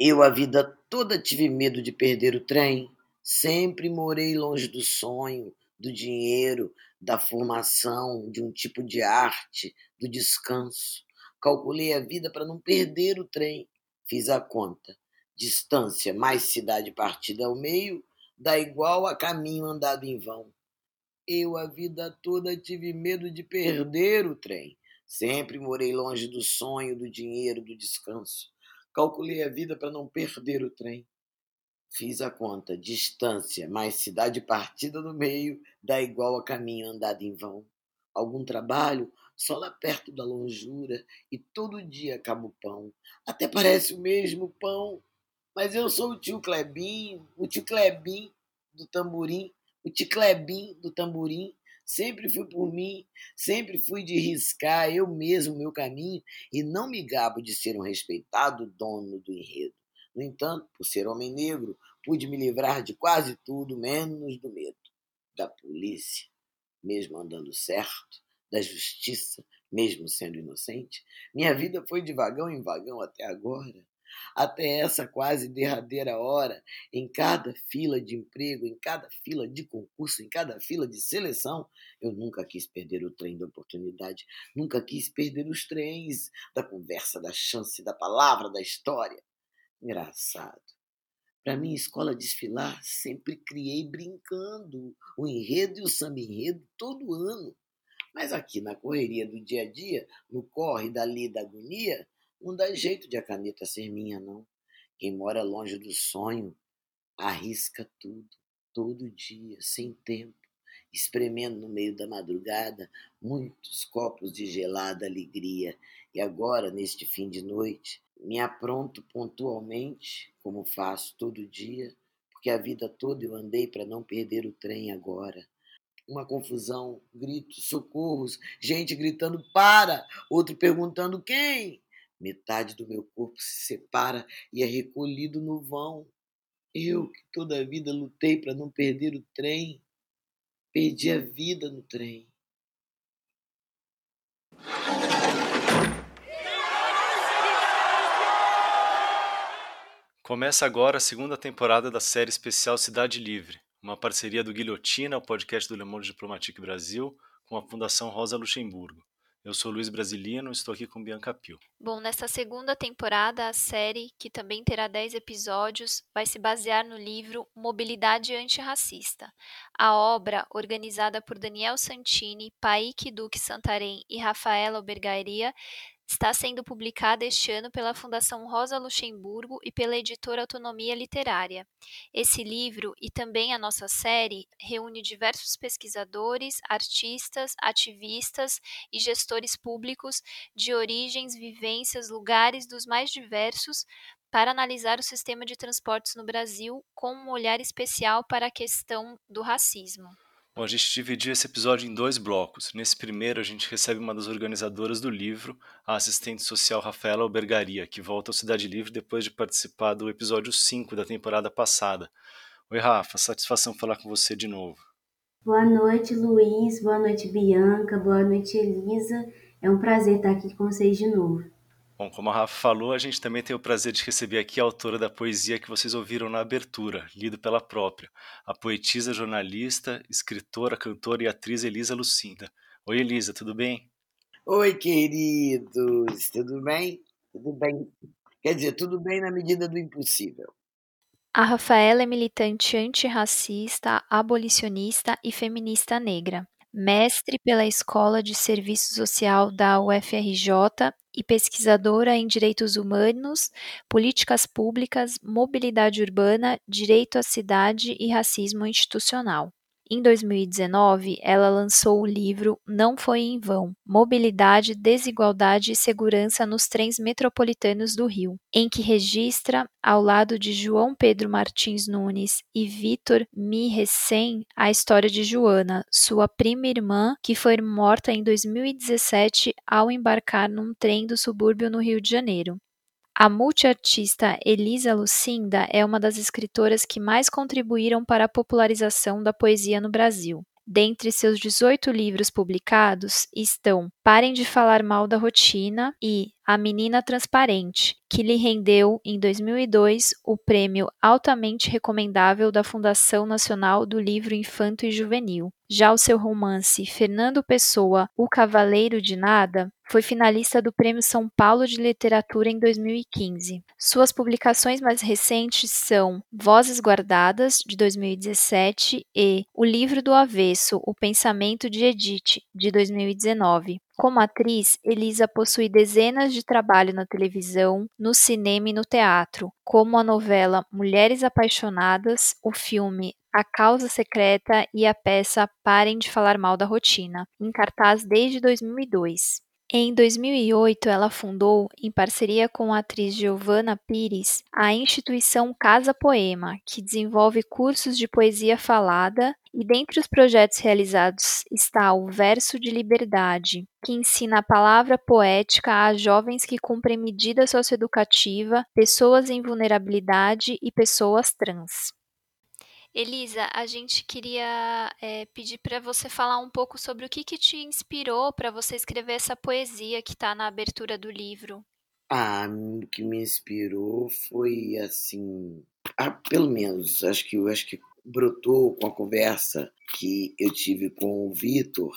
Eu a vida toda tive medo de perder o trem. Sempre morei longe do sonho, do dinheiro, da formação, de um tipo de arte, do descanso. Calculei a vida para não perder o trem. Fiz a conta. Distância mais cidade partida ao meio dá igual a caminho andado em vão. Eu a vida toda tive medo de perder o trem. Sempre morei longe do sonho, do dinheiro, do descanso. Calculei a vida para não perder o trem. Fiz a conta, distância mais cidade partida no meio dá igual a caminho andado em vão. Algum trabalho só lá perto da longura e todo dia acaba o pão. Até parece o mesmo pão, mas eu sou o tio Clebinho, o tio Clebinho do tamborim, o tio Clebinho do tamborim. Sempre fui por mim, sempre fui de riscar eu mesmo meu caminho e não me gabo de ser um respeitado dono do enredo. No entanto, por ser homem negro, pude me livrar de quase tudo, menos do medo. Da polícia, mesmo andando certo, da justiça, mesmo sendo inocente. Minha vida foi de vagão em vagão até agora até essa quase derradeira hora, em cada fila de emprego, em cada fila de concurso, em cada fila de seleção, eu nunca quis perder o trem da oportunidade, nunca quis perder os trens da conversa, da chance, da palavra, da história. Engraçado. Para mim, escola desfilar, sempre criei brincando o enredo e o samba enredo todo ano. Mas aqui na correria do dia a dia, no corre dali da agonia, não dá jeito de a caneta ser minha, não. Quem mora longe do sonho arrisca tudo, todo dia, sem tempo, espremendo no meio da madrugada muitos copos de gelada alegria. E agora, neste fim de noite, me apronto pontualmente, como faço todo dia, porque a vida toda eu andei para não perder o trem agora uma confusão, gritos, socorros, gente gritando para, outro perguntando quem. Metade do meu corpo se separa e é recolhido no vão. Eu, que toda a vida lutei para não perder o trem, perdi a vida no trem. Começa agora a segunda temporada da série especial Cidade Livre, uma parceria do Guilhotina, o podcast do Le Monde Diplomatique Brasil, com a Fundação Rosa Luxemburgo. Eu sou Luiz Brasilino, estou aqui com Bianca Pio. Bom, nesta segunda temporada, a série, que também terá 10 episódios, vai se basear no livro Mobilidade Antirracista. A obra, organizada por Daniel Santini, Paik Duque Santarém e Rafaela Albergaria, Está sendo publicada este ano pela Fundação Rosa Luxemburgo e pela editora Autonomia Literária. Esse livro e também a nossa série reúne diversos pesquisadores, artistas, ativistas e gestores públicos de origens, vivências, lugares dos mais diversos para analisar o sistema de transportes no Brasil com um olhar especial para a questão do racismo. Bom, a gente dividiu esse episódio em dois blocos. Nesse primeiro, a gente recebe uma das organizadoras do livro, a assistente social Rafaela Albergaria, que volta ao Cidade Livre depois de participar do episódio 5 da temporada passada. Oi, Rafa, satisfação falar com você de novo. Boa noite, Luiz. Boa noite, Bianca. Boa noite, Elisa. É um prazer estar aqui com vocês de novo. Bom, como a Rafa falou, a gente também tem o prazer de receber aqui a autora da poesia que vocês ouviram na abertura, lido pela própria, a poetisa, jornalista, escritora, cantora e atriz Elisa Lucinda. Oi, Elisa, tudo bem? Oi, queridos, tudo bem? Tudo bem. Quer dizer, tudo bem na medida do impossível. A Rafaela é militante antirracista, abolicionista e feminista negra mestre pela Escola de Serviço Social da UFRJ e pesquisadora em Direitos Humanos, Políticas Públicas, Mobilidade Urbana, Direito à Cidade e Racismo Institucional. Em 2019, ela lançou o livro Não Foi em Vão: Mobilidade, Desigualdade e Segurança nos Trens Metropolitanos do Rio, em que registra, ao lado de João Pedro Martins Nunes e Vitor Mirrecem, a história de Joana, sua prima irmã, que foi morta em 2017 ao embarcar num trem do subúrbio no Rio de Janeiro. A multiartista Elisa Lucinda é uma das escritoras que mais contribuíram para a popularização da poesia no Brasil. Dentre seus 18 livros publicados estão Parem de Falar Mal da Rotina e A Menina Transparente, que lhe rendeu, em 2002, o prêmio altamente recomendável da Fundação Nacional do Livro Infanto e Juvenil. Já o seu romance Fernando Pessoa, O Cavaleiro de Nada, foi finalista do Prêmio São Paulo de Literatura em 2015. Suas publicações mais recentes são Vozes Guardadas, de 2017, e O Livro do Avesso, O Pensamento de Edith, de 2019. Como atriz, Elisa possui dezenas de trabalhos na televisão, no cinema e no teatro, como a novela Mulheres Apaixonadas, o filme A Causa Secreta e a peça Parem de Falar Mal da Rotina, em cartaz desde 2002. Em 2008, ela fundou, em parceria com a atriz Giovanna Pires, a instituição Casa Poema, que desenvolve cursos de poesia falada, e dentre os projetos realizados está o Verso de Liberdade, que ensina a palavra poética a jovens que cumprem medida socioeducativa, pessoas em vulnerabilidade e pessoas trans. Elisa, a gente queria é, pedir para você falar um pouco sobre o que, que te inspirou para você escrever essa poesia que está na abertura do livro. Ah, o que me inspirou foi assim, ah, pelo menos, acho que acho que brotou com a conversa que eu tive com o Vitor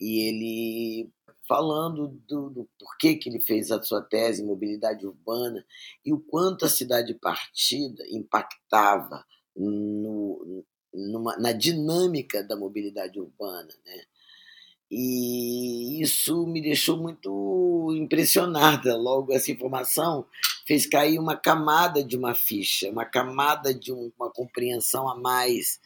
e ele falando do, do, porquê que ele fez a sua tese em mobilidade urbana e o quanto a cidade partida impactava no, numa, na dinâmica da mobilidade urbana. Né? E isso me deixou muito impressionada. Logo, essa informação fez cair uma camada de uma ficha, uma camada de um, uma compreensão a mais,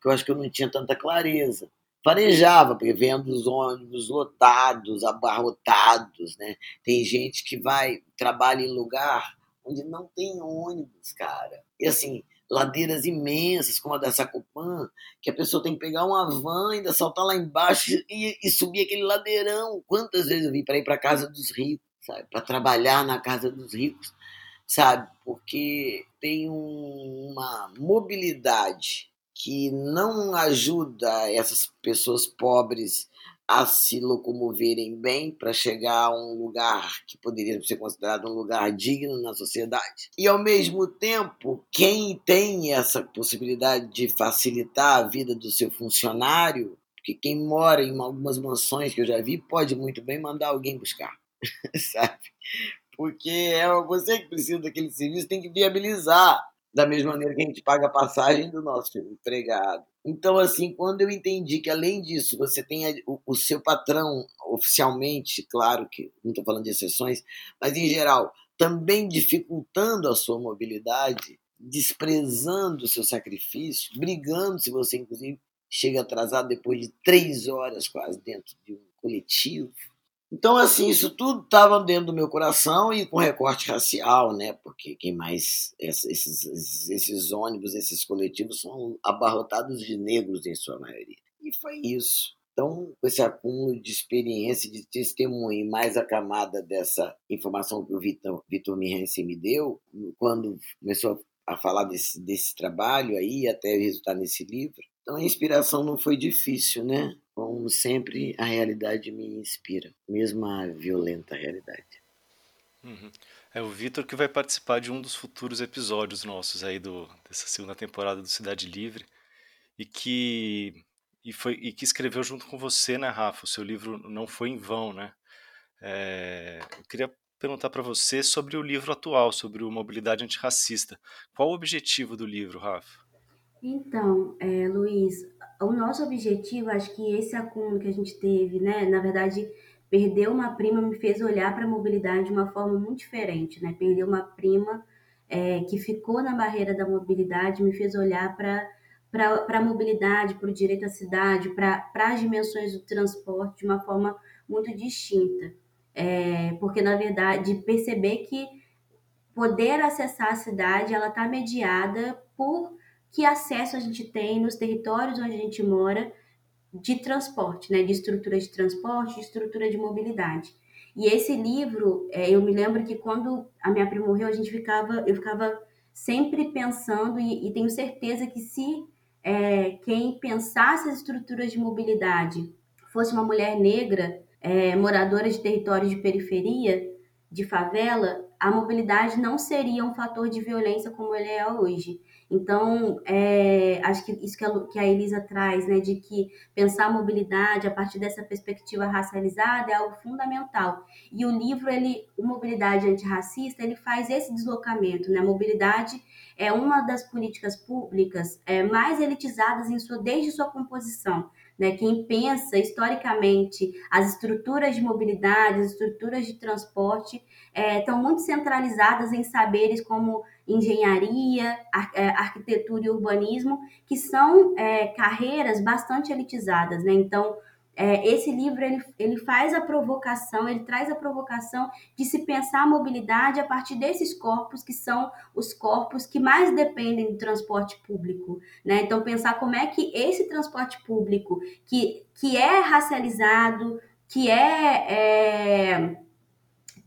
que eu acho que eu não tinha tanta clareza. Farejava, vendo os ônibus lotados, abarrotados. Né? Tem gente que vai, trabalha em lugar onde não tem ônibus, cara. E assim, ladeiras imensas, como a da Sacopã, que a pessoa tem que pegar uma van, ainda saltar lá embaixo e, e subir aquele ladeirão. Quantas vezes eu vim para ir para casa dos ricos, sabe? Para trabalhar na casa dos ricos, sabe? Porque tem um, uma mobilidade que não ajuda essas pessoas pobres a se locomoverem bem para chegar a um lugar que poderia ser considerado um lugar digno na sociedade. E, ao mesmo tempo, quem tem essa possibilidade de facilitar a vida do seu funcionário, porque quem mora em algumas mansões que eu já vi pode muito bem mandar alguém buscar, sabe? Porque é você que precisa daquele serviço, tem que viabilizar da mesma maneira que a gente paga a passagem do nosso empregado. Então, assim, quando eu entendi que, além disso, você tem o, o seu patrão oficialmente, claro que não estou falando de exceções, mas em geral, também dificultando a sua mobilidade, desprezando o seu sacrifício, brigando se você, inclusive, chega atrasado depois de três horas quase dentro de um coletivo, então, assim, isso tudo estava dentro do meu coração e com recorte racial, né? Porque quem mais. Esses, esses ônibus, esses coletivos são abarrotados de negros em sua maioria. E foi isso. Então, esse acúmulo de experiência, de testemunho, mais a camada dessa informação que o Vitor, Vitor Mirense me deu, quando começou a falar desse, desse trabalho aí, até resultar nesse livro. Então, a inspiração não foi difícil, né? Como sempre, a realidade me inspira, mesmo a violenta realidade. Uhum. É o Vitor que vai participar de um dos futuros episódios nossos aí do, dessa segunda temporada do Cidade Livre e que e foi e que escreveu junto com você, né, Rafa? O seu livro não foi em vão, né? É, eu queria perguntar para você sobre o livro atual, sobre o mobilidade antirracista. Qual o objetivo do livro, Rafa? Então, é, Luiz, o nosso objetivo, acho que esse acúmulo que a gente teve, né? Na verdade, perder uma prima me fez olhar para a mobilidade de uma forma muito diferente, né? Perder uma prima é, que ficou na barreira da mobilidade me fez olhar para para a mobilidade, para o direito à cidade, para as dimensões do transporte de uma forma muito distinta. É, porque, na verdade, perceber que poder acessar a cidade ela está mediada por que acesso a gente tem nos territórios onde a gente mora de transporte, né, de estrutura de transporte, de estrutura de mobilidade. E esse livro, é, eu me lembro que quando a minha prima morreu, a gente ficava, eu ficava sempre pensando e, e tenho certeza que se é, quem pensasse as estruturas de mobilidade fosse uma mulher negra, é, moradora de territórios de periferia, de favela, a mobilidade não seria um fator de violência como ele é hoje. Então, é, acho que isso que a, que a Elisa traz, né, de que pensar a mobilidade a partir dessa perspectiva racializada é algo fundamental. E o livro, ele, o Mobilidade Antirracista, ele faz esse deslocamento, né? A mobilidade é uma das políticas públicas é, mais elitizadas em sua, desde sua composição. Né? Quem pensa historicamente as estruturas de mobilidade, as estruturas de transporte, é, estão muito centralizadas em saberes como engenharia, ar, é, arquitetura e urbanismo, que são é, carreiras bastante elitizadas. Né? Então, é, esse livro ele, ele faz a provocação, ele traz a provocação de se pensar a mobilidade a partir desses corpos que são os corpos que mais dependem do transporte público. Né? Então, pensar como é que esse transporte público, que, que é racializado, que é, é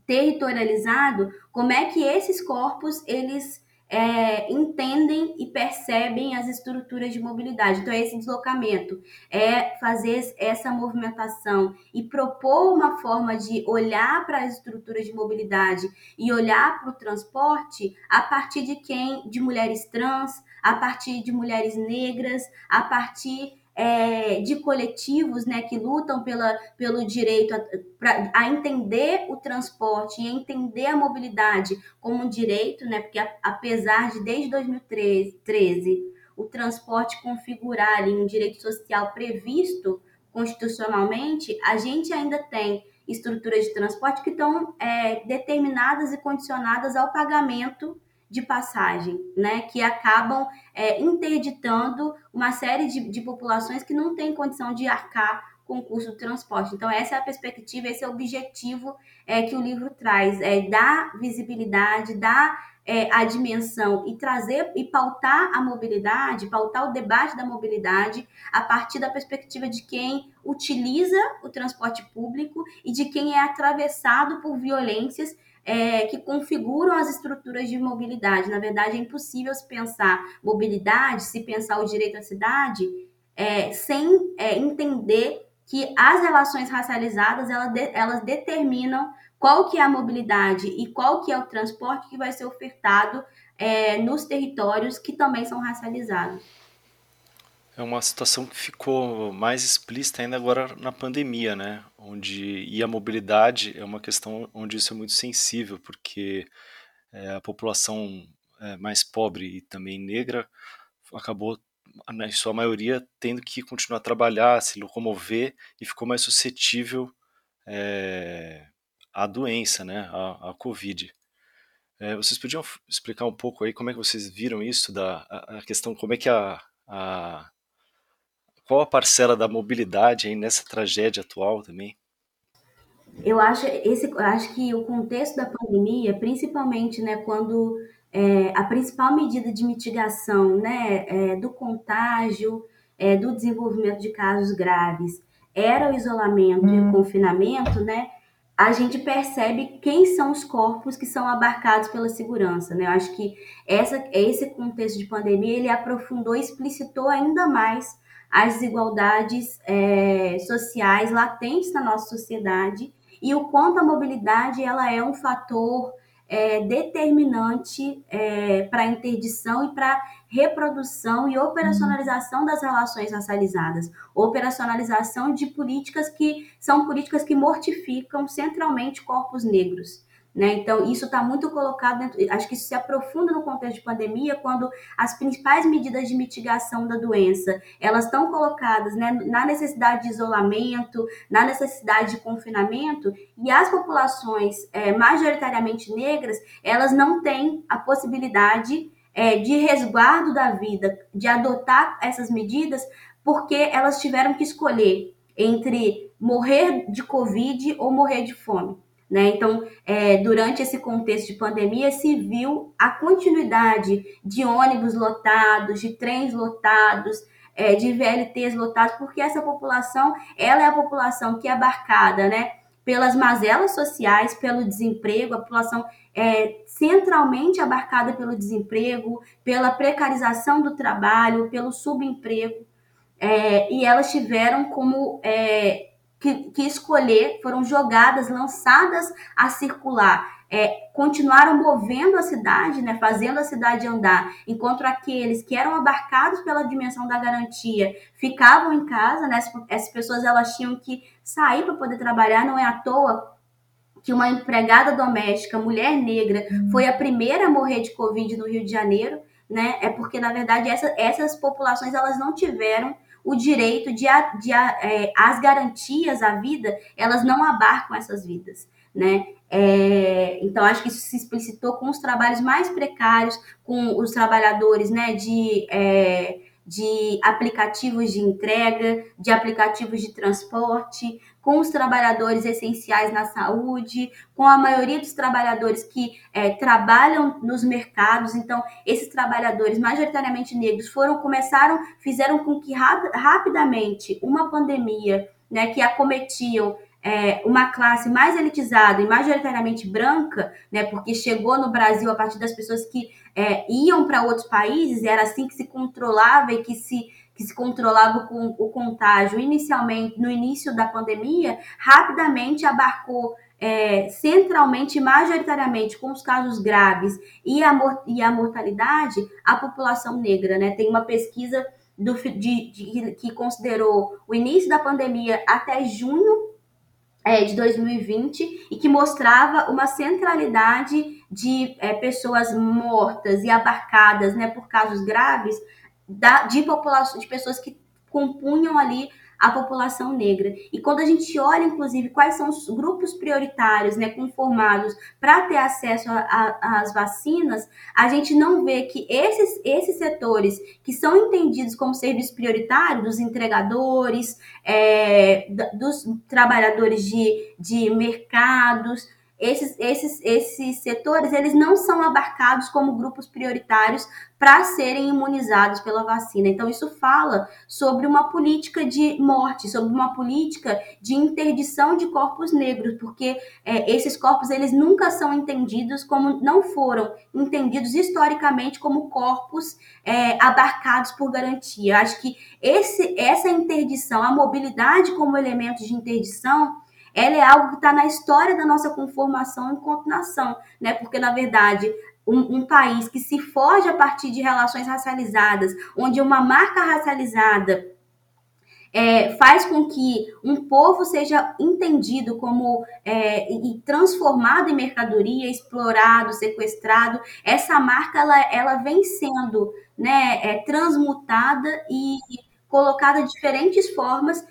territorializado, como é que esses corpos eles é, entendem e percebem as estruturas de mobilidade. Então, esse deslocamento é fazer essa movimentação e propor uma forma de olhar para as estruturas de mobilidade e olhar para o transporte a partir de quem? De mulheres trans, a partir de mulheres negras, a partir é, de coletivos né, que lutam pela, pelo direito a, pra, a entender o transporte e entender a mobilidade como um direito, né, porque a, apesar de desde 2013 o transporte configurar ali um direito social previsto constitucionalmente, a gente ainda tem estruturas de transporte que estão é, determinadas e condicionadas ao pagamento de passagem, né, que acabam é, interditando uma série de, de populações que não têm condição de arcar com o custo do transporte. Então, essa é a perspectiva, esse é o objetivo é, que o livro traz, é dar visibilidade, dar é, a dimensão e trazer e pautar a mobilidade, pautar o debate da mobilidade a partir da perspectiva de quem utiliza o transporte público e de quem é atravessado por violências é, que configuram as estruturas de mobilidade. Na verdade, é impossível se pensar mobilidade, se pensar o direito à cidade, é, sem é, entender que as relações racializadas elas, de, elas determinam qual que é a mobilidade e qual que é o transporte que vai ser ofertado é, nos territórios que também são racializados. É uma situação que ficou mais explícita ainda agora na pandemia, né? Onde e a mobilidade é uma questão onde isso é muito sensível, porque é, a população é, mais pobre e também negra acabou, na sua maioria, tendo que continuar a trabalhar, se locomover e ficou mais suscetível é, à doença, né? À, à Covid. É, vocês podiam explicar um pouco aí como é que vocês viram isso da a, a questão, como é que a, a qual a parcela da mobilidade aí nessa tragédia atual também? Eu acho, esse, eu acho que o contexto da pandemia, principalmente né, quando é, a principal medida de mitigação né, é, do contágio, é, do desenvolvimento de casos graves, era o isolamento hum. e o hum. confinamento, né? A gente percebe quem são os corpos que são abarcados pela segurança, né? Eu acho que essa, esse contexto de pandemia ele aprofundou, explicitou ainda mais as desigualdades é, sociais latentes na nossa sociedade e o quanto a mobilidade ela é um fator é, determinante é, para a interdição e para reprodução e operacionalização das relações racializadas, operacionalização de políticas que são políticas que mortificam centralmente corpos negros. Né? Então, isso está muito colocado dentro, acho que isso se aprofunda no contexto de pandemia, quando as principais medidas de mitigação da doença, elas estão colocadas né, na necessidade de isolamento, na necessidade de confinamento, e as populações é, majoritariamente negras, elas não têm a possibilidade é, de resguardo da vida, de adotar essas medidas, porque elas tiveram que escolher entre morrer de Covid ou morrer de fome. Né? Então, é, durante esse contexto de pandemia, se viu a continuidade de ônibus lotados, de trens lotados, é, de VLTs lotados, porque essa população, ela é a população que é abarcada, né? pelas mazelas sociais, pelo desemprego, a população é, centralmente abarcada pelo desemprego, pela precarização do trabalho, pelo subemprego, é, e elas tiveram como é, que, que, escolher, foram jogadas, lançadas a circular. É, continuaram movendo a cidade, né, fazendo a cidade andar, enquanto aqueles que eram abarcados pela dimensão da garantia ficavam em casa, né, essas pessoas elas tinham que sair para poder trabalhar, não é à toa que uma empregada doméstica, mulher negra, uhum. foi a primeira a morrer de Covid no Rio de Janeiro, né? É porque, na verdade, essa, essas populações elas não tiveram o direito de, de é, as garantias à vida, elas não abarcam essas vidas, né? É, então, acho que isso se explicitou com os trabalhos mais precários, com os trabalhadores, né, de... É, de aplicativos de entrega, de aplicativos de transporte, com os trabalhadores essenciais na saúde, com a maioria dos trabalhadores que é, trabalham nos mercados. Então, esses trabalhadores, majoritariamente negros, foram começaram, fizeram com que rapidamente uma pandemia, né, que acometiam é, uma classe mais elitizada e majoritariamente branca, né, porque chegou no Brasil a partir das pessoas que é, iam para outros países, era assim que se controlava e que se, que se controlava o, o contágio inicialmente, no início da pandemia, rapidamente abarcou é, centralmente, majoritariamente, com os casos graves e a, e a mortalidade, a população negra. Né? Tem uma pesquisa do, de, de, que considerou o início da pandemia até junho é, de 2020 e que mostrava uma centralidade de é, pessoas mortas e abarcadas né, por casos graves da, de população de pessoas que compunham ali a população negra. E quando a gente olha, inclusive, quais são os grupos prioritários, né, conformados para ter acesso às vacinas, a gente não vê que esses, esses setores que são entendidos como serviços prioritários, dos entregadores, é, dos trabalhadores de, de mercados, esses, esses, esses setores eles não são abarcados como grupos prioritários para serem imunizados pela vacina. Então, isso fala sobre uma política de morte, sobre uma política de interdição de corpos negros, porque é, esses corpos eles nunca são entendidos como, não foram entendidos historicamente como corpos é, abarcados por garantia. Acho que esse, essa interdição, a mobilidade como elemento de interdição, ela é algo que está na história da nossa conformação enquanto nação, né? Porque, na verdade, um, um, país que se foge a partir de relações racializadas, onde uma marca racializada é, faz com que um povo seja entendido como é, e transformado em mercadoria, explorado, sequestrado, essa marca ela, ela vem sendo né, é, transmutada e colocada de diferentes formas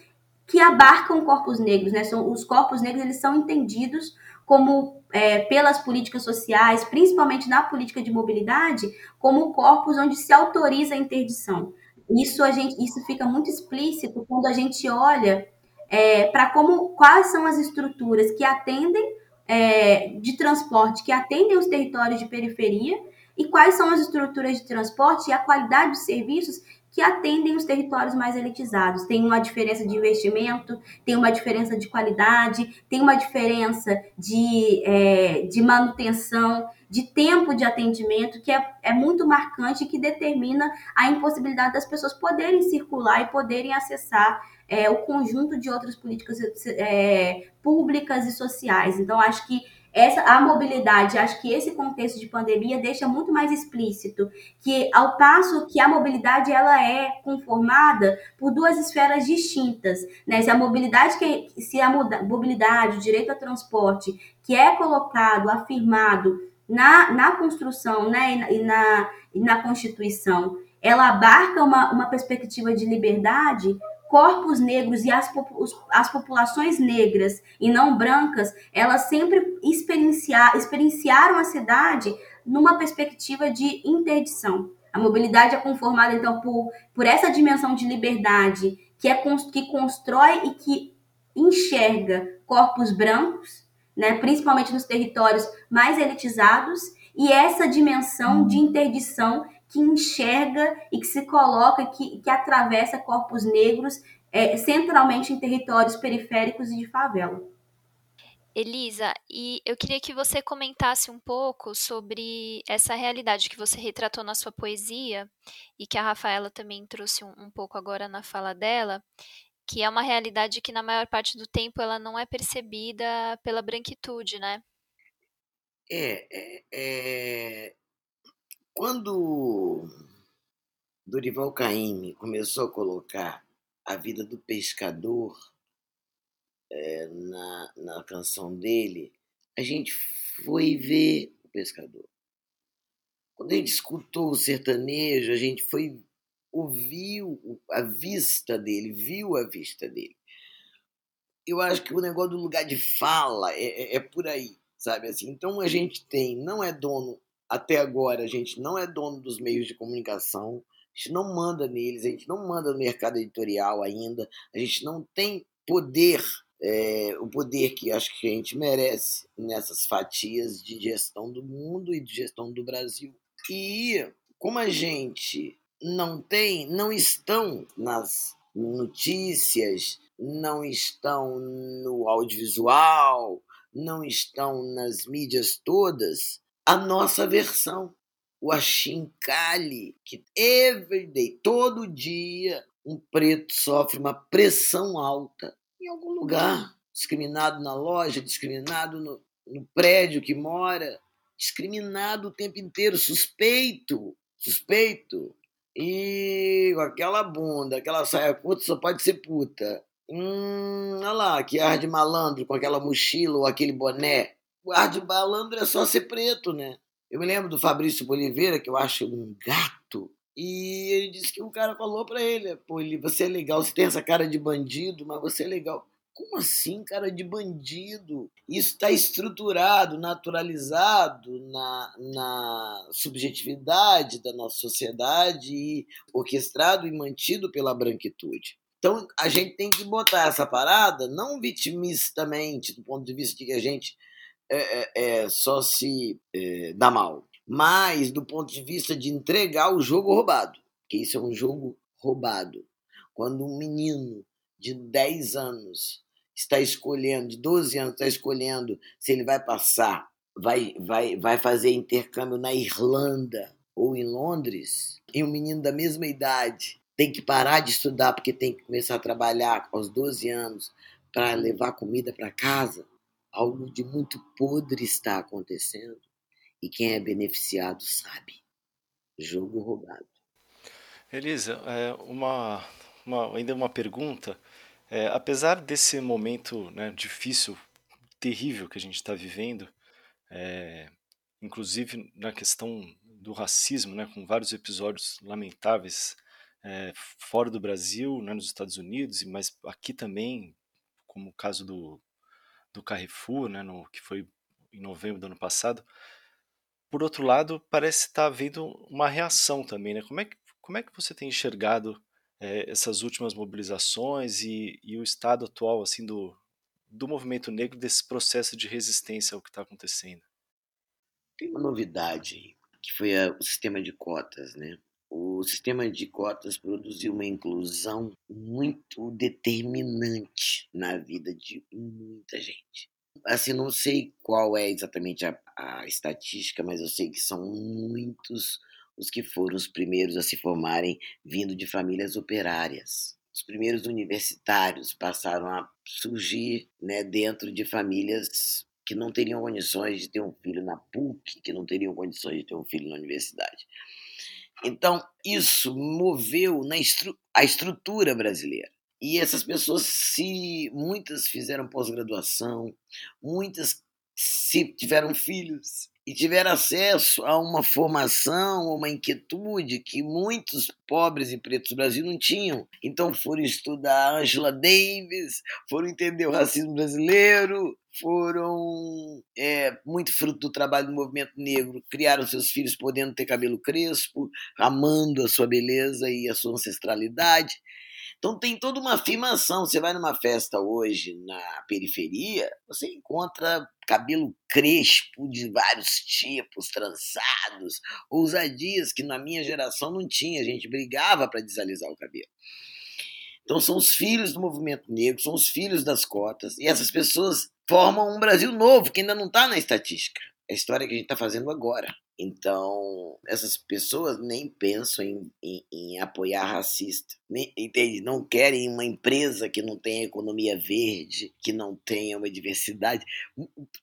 que abarcam corpos negros, né? São, os corpos negros eles são entendidos como é, pelas políticas sociais, principalmente na política de mobilidade, como corpos onde se autoriza a interdição. Isso a gente, isso fica muito explícito quando a gente olha é, para como quais são as estruturas que atendem é, de transporte, que atendem os territórios de periferia e quais são as estruturas de transporte e a qualidade dos serviços que atendem os territórios mais elitizados. Tem uma diferença de investimento, tem uma diferença de qualidade, tem uma diferença de, é, de manutenção, de tempo de atendimento, que é, é muito marcante e que determina a impossibilidade das pessoas poderem circular e poderem acessar é, o conjunto de outras políticas é, públicas e sociais. Então, acho que essa a mobilidade, acho que esse contexto de pandemia deixa muito mais explícito que ao passo que a mobilidade ela é conformada por duas esferas distintas, né? Se a mobilidade que se a mobilidade, o direito ao transporte, que é colocado, afirmado na, na construção, né, e na, e na Constituição, ela abarca uma, uma perspectiva de liberdade, corpos negros e as, as populações negras e não brancas, elas sempre experienciar, experienciaram a cidade numa perspectiva de interdição. A mobilidade é conformada, então, por, por essa dimensão de liberdade que, é, que constrói e que enxerga corpos brancos, né, principalmente nos territórios mais elitizados, e essa dimensão de interdição que enxerga e que se coloca, que, que atravessa corpos negros, é, centralmente em territórios periféricos e de favela. Elisa, e eu queria que você comentasse um pouco sobre essa realidade que você retratou na sua poesia e que a Rafaela também trouxe um, um pouco agora na fala dela, que é uma realidade que na maior parte do tempo ela não é percebida pela branquitude, né? É, é, é... quando Dorival Caymmi começou a colocar a vida do pescador é, na, na canção dele, a gente foi ver o pescador. Quando a gente escutou o sertanejo, a gente foi ouviu a vista dele, viu a vista dele. Eu acho que o negócio do lugar de fala é, é, é por aí, sabe assim. Então a gente tem, não é dono até agora, a gente não é dono dos meios de comunicação, a gente não manda neles, a gente não manda no mercado editorial ainda, a gente não tem poder é, o poder que acho que a gente merece nessas fatias de gestão do mundo e de gestão do Brasil. E como a gente não tem, não estão nas notícias, não estão no audiovisual, não estão nas mídias todas, a nossa versão, o achincalhe, que everyday, todo dia, um preto sofre uma pressão alta em algum lugar, discriminado na loja, discriminado no, no prédio que mora, discriminado o tempo inteiro, suspeito, suspeito. E com aquela bunda, aquela saia curta, só pode ser puta. Hum, olha lá, que ar de malandro com aquela mochila ou aquele boné. O ar de malandro é só ser preto, né? Eu me lembro do Fabrício Oliveira, que eu acho um gato, e ele disse que o cara falou para ele: pô, ele, você é legal, você tem essa cara de bandido, mas você é legal. Como assim, cara de bandido? Isso está estruturado, naturalizado na, na subjetividade da nossa sociedade e orquestrado e mantido pela branquitude. Então a gente tem que botar essa parada não vitimistamente, do ponto de vista de que a gente é, é, é só se é, dá mal, mas do ponto de vista de entregar o jogo roubado, que isso é um jogo roubado. Quando um menino de 10 anos está escolhendo, de 12 anos está escolhendo se ele vai passar, vai, vai, vai fazer intercâmbio na Irlanda ou em Londres, e um menino da mesma idade tem que parar de estudar porque tem que começar a trabalhar aos 12 anos para levar comida para casa, algo de muito podre está acontecendo. E quem é beneficiado sabe. Jogo roubado. Elisa, é uma, uma, ainda uma pergunta. É, apesar desse momento né, difícil, terrível que a gente está vivendo, é, inclusive na questão do racismo, né, com vários episódios lamentáveis é, fora do Brasil, né, nos Estados Unidos, mas aqui também, como o caso do, do Carrefour, né, no, que foi em novembro do ano passado, por outro lado, parece estar havendo uma reação também, né? Como é que, como é que você tem enxergado é, essas últimas mobilizações e, e, o estado atual assim do, do movimento negro desse processo de resistência ao que está acontecendo? Tem uma novidade que foi a, o sistema de cotas, né? O sistema de cotas produziu uma inclusão muito determinante na vida de muita gente assim, não sei qual é exatamente a, a estatística, mas eu sei que são muitos os que foram os primeiros a se formarem vindo de famílias operárias. Os primeiros universitários passaram a surgir né, dentro de famílias que não teriam condições de ter um filho na PUC, que não teriam condições de ter um filho na universidade. Então, isso moveu estru a estrutura brasileira. E essas pessoas, se muitas fizeram pós-graduação, muitas se tiveram filhos e tiveram acesso a uma formação, uma inquietude que muitos pobres e pretos do Brasil não tinham. Então foram estudar Angela Davis, foram entender o racismo brasileiro, foram é, muito fruto do trabalho do movimento negro, criaram seus filhos podendo ter cabelo crespo, amando a sua beleza e a sua ancestralidade. Então tem toda uma afirmação. Você vai numa festa hoje na periferia, você encontra cabelo crespo de vários tipos, trançados, ousadias que na minha geração não tinha. A gente brigava para desalisar o cabelo. Então são os filhos do movimento negro, são os filhos das cotas, e essas pessoas formam um Brasil novo, que ainda não está na estatística. É a história que a gente está fazendo agora. Então, essas pessoas nem pensam em, em, em apoiar racista. Nem, entende? Não querem uma empresa que não tenha economia verde, que não tenha uma diversidade.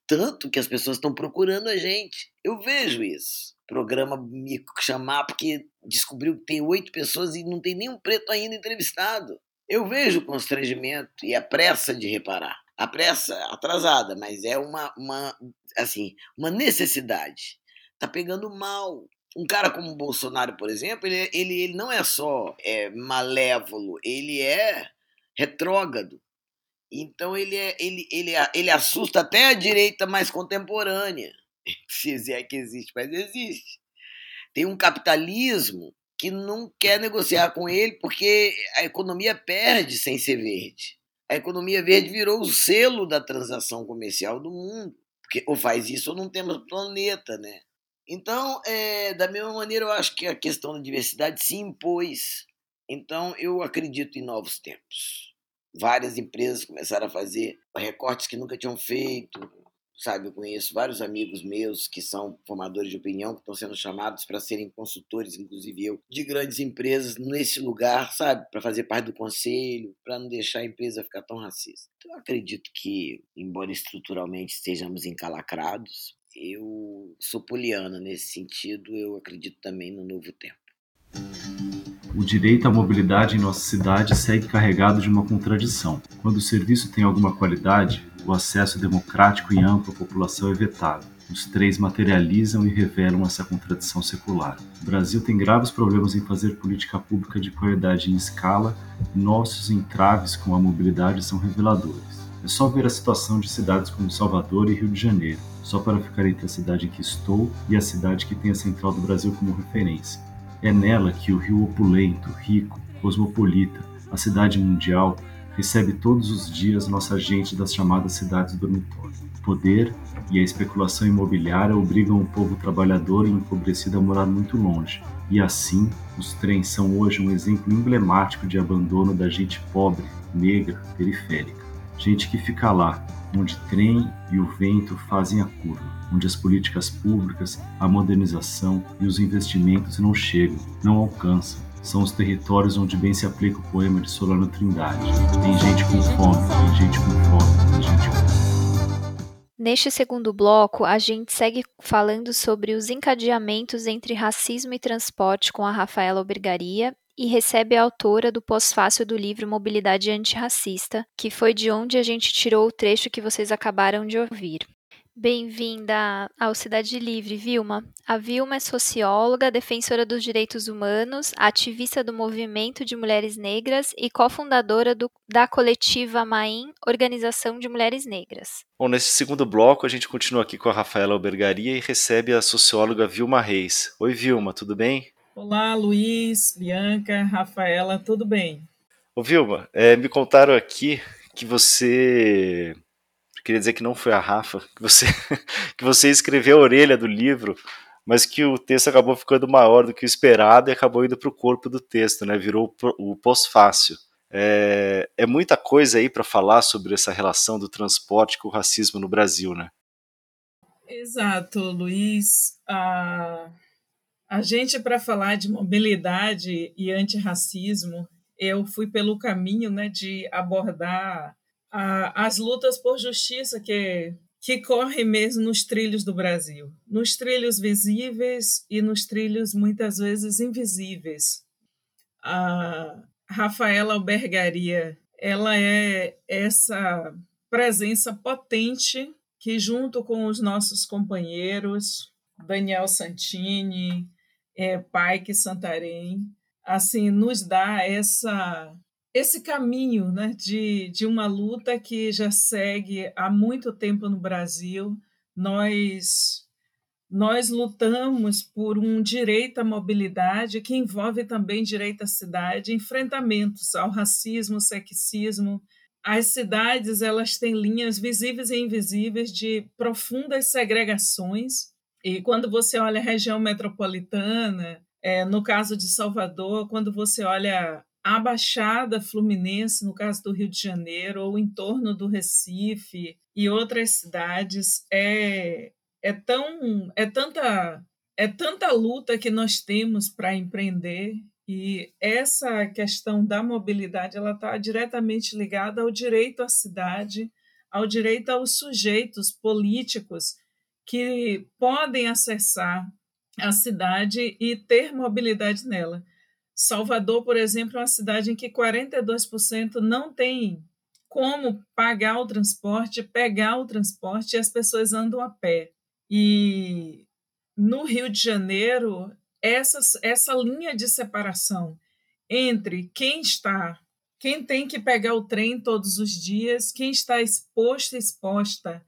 Tanto que as pessoas estão procurando a gente. Eu vejo isso. Programa me chamar porque descobriu que tem oito pessoas e não tem nenhum preto ainda entrevistado. Eu vejo o constrangimento e a pressa de reparar. A pressa atrasada, mas é uma, uma, assim, uma necessidade tá pegando mal. Um cara como o Bolsonaro, por exemplo, ele, ele, ele não é só é, malévolo, ele é retrógrado. Então ele, é, ele, ele, ele assusta até a direita mais contemporânea, se é que existe, mas existe. Tem um capitalismo que não quer negociar com ele porque a economia perde sem ser verde. A economia verde virou o selo da transação comercial do mundo. Porque ou faz isso ou não temos planeta, né? Então, é, da mesma maneira, eu acho que a questão da diversidade se impôs. Então, eu acredito em novos tempos. Várias empresas começaram a fazer recortes que nunca tinham feito. Sabe, eu conheço vários amigos meus que são formadores de opinião, que estão sendo chamados para serem consultores, inclusive eu, de grandes empresas nesse lugar, sabe, para fazer parte do conselho, para não deixar a empresa ficar tão racista. Então, eu acredito que, embora estruturalmente estejamos encalacrados, eu sou poliana nesse sentido, eu acredito também no novo tempo. O direito à mobilidade em nossa cidade segue carregado de uma contradição. Quando o serviço tem alguma qualidade, o acesso democrático e amplo à população é vetado. Os três materializam e revelam essa contradição secular. O Brasil tem graves problemas em fazer política pública de qualidade em escala e nossos entraves com a mobilidade são reveladores. É só ver a situação de cidades como Salvador e Rio de Janeiro, só para ficar entre a cidade em que estou e a cidade que tem a central do Brasil como referência. É nela que o rio opulento, rico, cosmopolita, a cidade mundial, recebe todos os dias nossa gente das chamadas cidades dormitório. O poder e a especulação imobiliária obrigam o povo trabalhador e empobrecido a morar muito longe, e assim, os trens são hoje um exemplo emblemático de abandono da gente pobre, negra, periférica. Gente que fica lá, onde trem e o vento fazem a curva, onde as políticas públicas, a modernização e os investimentos não chegam, não alcançam. São os territórios onde bem se aplica o poema de Solano Trindade. Tem gente com fome, tem gente com fome, tem gente com Neste segundo bloco, a gente segue falando sobre os encadeamentos entre racismo e transporte com a Rafaela Albergaria e recebe a autora do pós-fácil do livro Mobilidade Antirracista, que foi de onde a gente tirou o trecho que vocês acabaram de ouvir. Bem-vinda ao Cidade Livre, Vilma. A Vilma é socióloga, defensora dos direitos humanos, ativista do movimento de mulheres negras e cofundadora do, da coletiva MAIM, Organização de Mulheres Negras. Bom, nesse segundo bloco a gente continua aqui com a Rafaela Albergaria e recebe a socióloga Vilma Reis. Oi, Vilma, tudo bem? Olá, Luiz, Bianca, Rafaela, tudo bem? Ô Vilma, é, me contaram aqui que você. Queria dizer que não foi a Rafa, que você, que você escreveu a orelha do livro, mas que o texto acabou ficando maior do que o esperado e acabou indo para o corpo do texto, né? Virou o pós-fácil. É, é muita coisa aí para falar sobre essa relação do transporte com o racismo no Brasil, né? Exato, Luiz. Ah, a gente, para falar de mobilidade e antirracismo, eu fui pelo caminho né, de abordar a, as lutas por justiça que, que correm mesmo nos trilhos do Brasil, nos trilhos visíveis e nos trilhos muitas vezes invisíveis. A Rafaela Albergaria, ela é essa presença potente que, junto com os nossos companheiros, Daniel Santini, é, Pike Santarém, assim, nos dá essa esse caminho né, de, de uma luta que já segue há muito tempo no Brasil. Nós, nós lutamos por um direito à mobilidade que envolve também direito à cidade, enfrentamentos ao racismo, sexismo. As cidades elas têm linhas visíveis e invisíveis de profundas segregações e quando você olha a região metropolitana, é, no caso de Salvador, quando você olha a Baixada Fluminense, no caso do Rio de Janeiro, ou em torno do Recife e outras cidades, é, é, tão, é, tanta, é tanta luta que nós temos para empreender e essa questão da mobilidade ela está diretamente ligada ao direito à cidade, ao direito aos sujeitos políticos que podem acessar a cidade e ter mobilidade nela. Salvador, por exemplo, é uma cidade em que 42% não tem como pagar o transporte, pegar o transporte e as pessoas andam a pé. E no Rio de Janeiro, essa, essa linha de separação entre quem está, quem tem que pegar o trem todos os dias, quem está exposto, exposta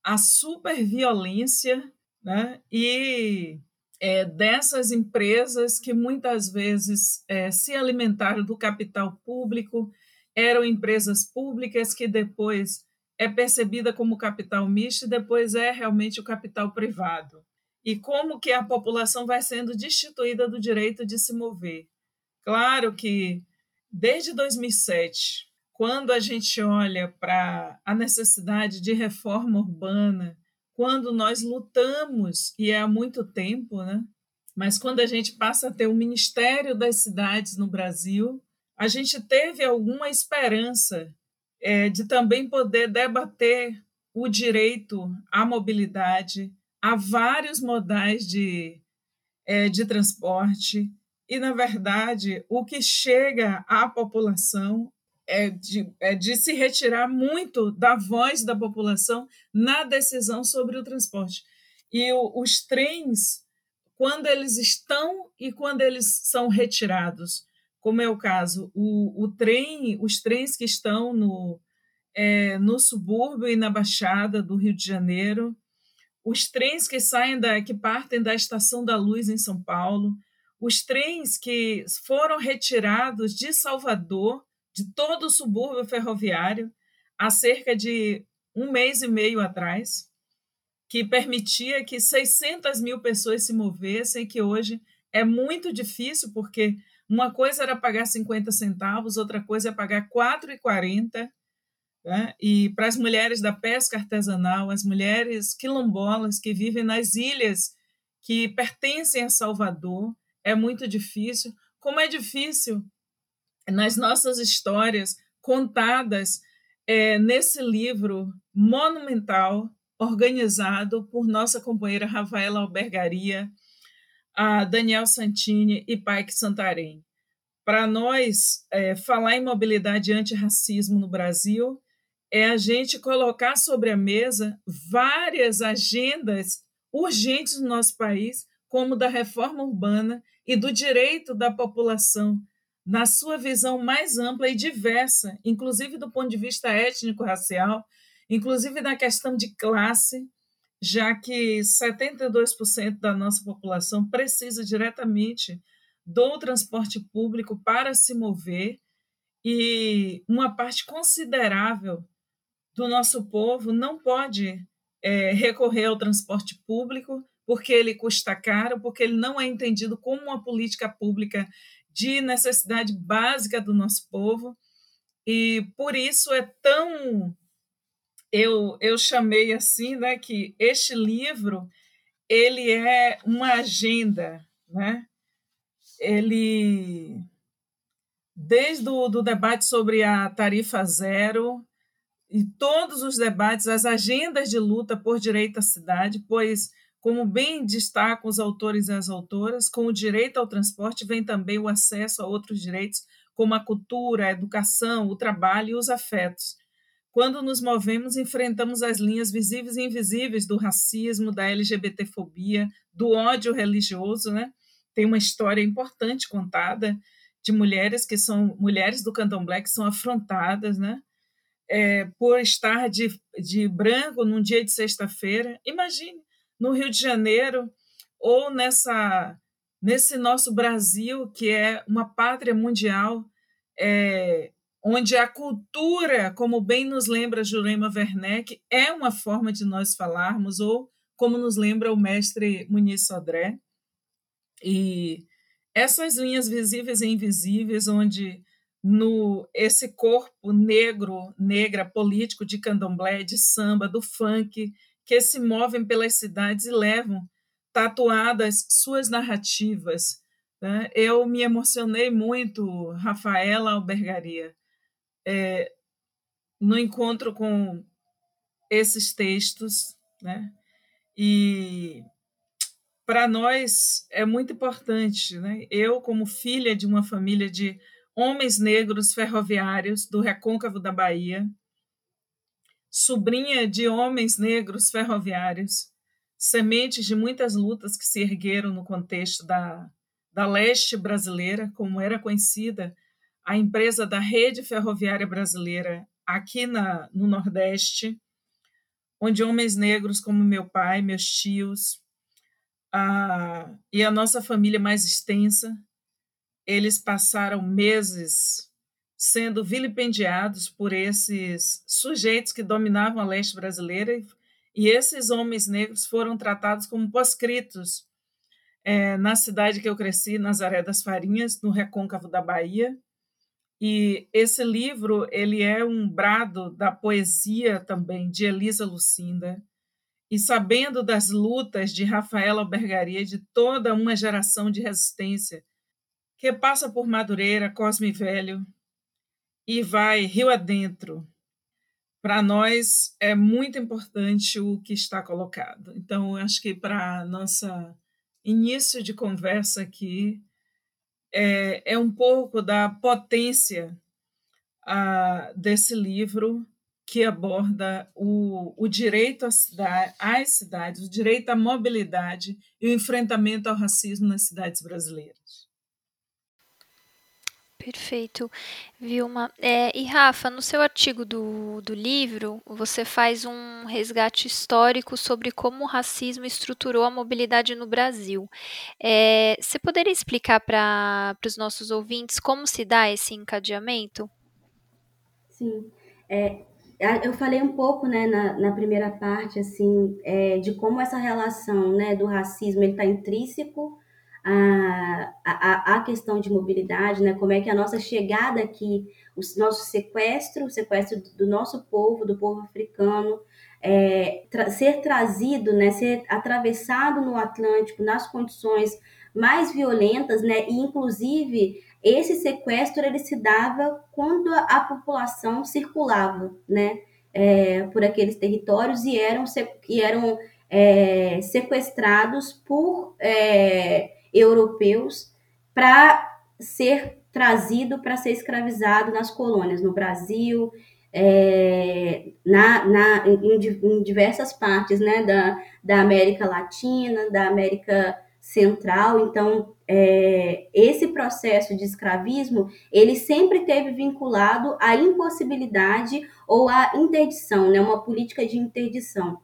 à superviolência, né? e é, dessas empresas que muitas vezes é, se alimentaram do capital público, eram empresas públicas que depois é percebida como capital misto e depois é realmente o capital privado. E como que a população vai sendo destituída do direito de se mover. Claro que desde 2007, quando a gente olha para a necessidade de reforma urbana, quando nós lutamos, e é há muito tempo, né? mas quando a gente passa a ter o Ministério das Cidades no Brasil, a gente teve alguma esperança é, de também poder debater o direito à mobilidade, a vários modais de, é, de transporte, e, na verdade, o que chega à população é de, é de se retirar muito da voz da população na decisão sobre o transporte. E o, os trens, quando eles estão e quando eles são retirados, como é o caso, o, o trem, os trens que estão no, é, no subúrbio e na Baixada do Rio de Janeiro, os trens que saem da, que partem da Estação da Luz em São Paulo, os trens que foram retirados de Salvador de todo o subúrbio ferroviário há cerca de um mês e meio atrás, que permitia que 600 mil pessoas se movessem, que hoje é muito difícil, porque uma coisa era pagar 50 centavos, outra coisa é pagar 4,40. Né? E para as mulheres da pesca artesanal, as mulheres quilombolas que vivem nas ilhas que pertencem a Salvador, é muito difícil. Como é difícil nas nossas histórias contadas é, nesse livro monumental, organizado por nossa companheira Rafaela Albergaria, a Daniel Santini e Paik Santarém. Para nós, é, falar em mobilidade antirracismo no Brasil é a gente colocar sobre a mesa várias agendas urgentes no nosso país, como da reforma urbana e do direito da população na sua visão mais ampla e diversa, inclusive do ponto de vista étnico-racial, inclusive na questão de classe, já que 72% da nossa população precisa diretamente do transporte público para se mover e uma parte considerável do nosso povo não pode é, recorrer ao transporte público porque ele custa caro, porque ele não é entendido como uma política pública de necessidade básica do nosso povo. E por isso é tão. Eu, eu chamei assim, né, que este livro ele é uma agenda, né? Ele desde o do debate sobre a tarifa zero e todos os debates, as agendas de luta por direito à cidade, pois como bem destacam os autores e as autoras, com o direito ao transporte vem também o acesso a outros direitos, como a cultura, a educação, o trabalho e os afetos. Quando nos movemos, enfrentamos as linhas visíveis e invisíveis do racismo, da LGBTfobia, do ódio religioso, né? Tem uma história importante contada de mulheres que são mulheres do candomblé que são afrontadas, né? É, por estar de, de branco num dia de sexta-feira. Imagine, no Rio de Janeiro ou nessa nesse nosso Brasil que é uma pátria mundial, é, onde a cultura, como bem nos lembra Jurema Werneck, é uma forma de nós falarmos ou como nos lembra o mestre Muniz Sodré. E essas linhas visíveis e invisíveis, onde no esse corpo negro, negra político de candomblé, de samba, do funk, que se movem pelas cidades e levam tatuadas suas narrativas. Né? Eu me emocionei muito, Rafaela Albergaria, é, no encontro com esses textos, né? E para nós é muito importante, né? Eu, como filha de uma família de homens negros ferroviários do recôncavo da Bahia, sobrinha de homens negros ferroviários, sementes de muitas lutas que se ergueram no contexto da, da leste brasileira, como era conhecida a empresa da rede ferroviária brasileira aqui na, no Nordeste, onde homens negros como meu pai, meus tios a, e a nossa família mais extensa, eles passaram meses sendo vilipendiados por esses sujeitos que dominavam a leste brasileira e esses homens negros foram tratados como proscritos é, na cidade que eu cresci, Nazaré das Farinhas, no recôncavo da Bahia. E esse livro ele é um brado da poesia também de Elisa Lucinda. E sabendo das lutas de Rafaela Albergaria, de toda uma geração de resistência que passa por Madureira, Cosme Velho e vai rio adentro, para nós é muito importante o que está colocado. Então, acho que para nossa início de conversa aqui é, é um pouco da potência a, desse livro que aborda o, o direito cidade, às cidades, o direito à mobilidade e o enfrentamento ao racismo nas cidades brasileiras. Perfeito, Vilma. É, e Rafa, no seu artigo do, do livro, você faz um resgate histórico sobre como o racismo estruturou a mobilidade no Brasil. É, você poderia explicar para os nossos ouvintes como se dá esse encadeamento? Sim. É, eu falei um pouco né, na, na primeira parte assim é, de como essa relação né, do racismo está intrínseco a, a, a questão de mobilidade, né? Como é que a nossa chegada aqui, o nosso sequestro, o sequestro do nosso povo, do povo africano, é, tra ser trazido, né? Ser atravessado no Atlântico nas condições mais violentas, né? E inclusive esse sequestro ele se dava quando a, população circulava, né? É, por aqueles territórios e eram, e eram é, sequestrados por é, europeus para ser trazido para ser escravizado nas colônias, no Brasil, é, na, na, em, em, diversas partes né, da, da América Latina, da América Central. Então, é, esse processo de escravismo, ele sempre teve vinculado à impossibilidade ou à interdição, né, uma política de interdição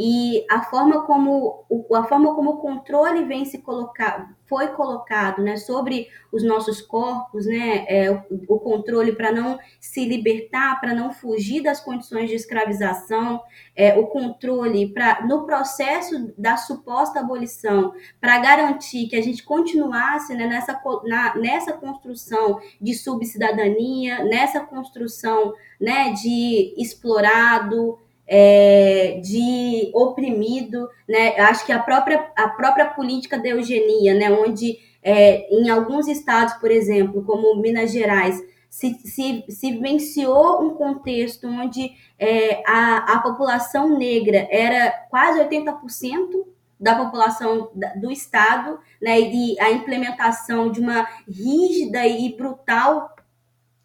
e a forma como o, a forma como o controle vem se colocar foi colocado né, sobre os nossos corpos, né, é, o, o controle para não se libertar, para não fugir das condições de escravização, é, o controle para no processo da suposta abolição, para garantir que a gente continuasse né, nessa, na, nessa construção de subcidadania, nessa construção né, de explorado, é, de oprimido, né? Acho que a própria, a própria política da eugenia, né? Onde é, em alguns estados, por exemplo, como Minas Gerais, se, se, se vivenciou um contexto onde é, a, a população negra era quase 80% da população do estado, né, e a implementação de uma rígida e brutal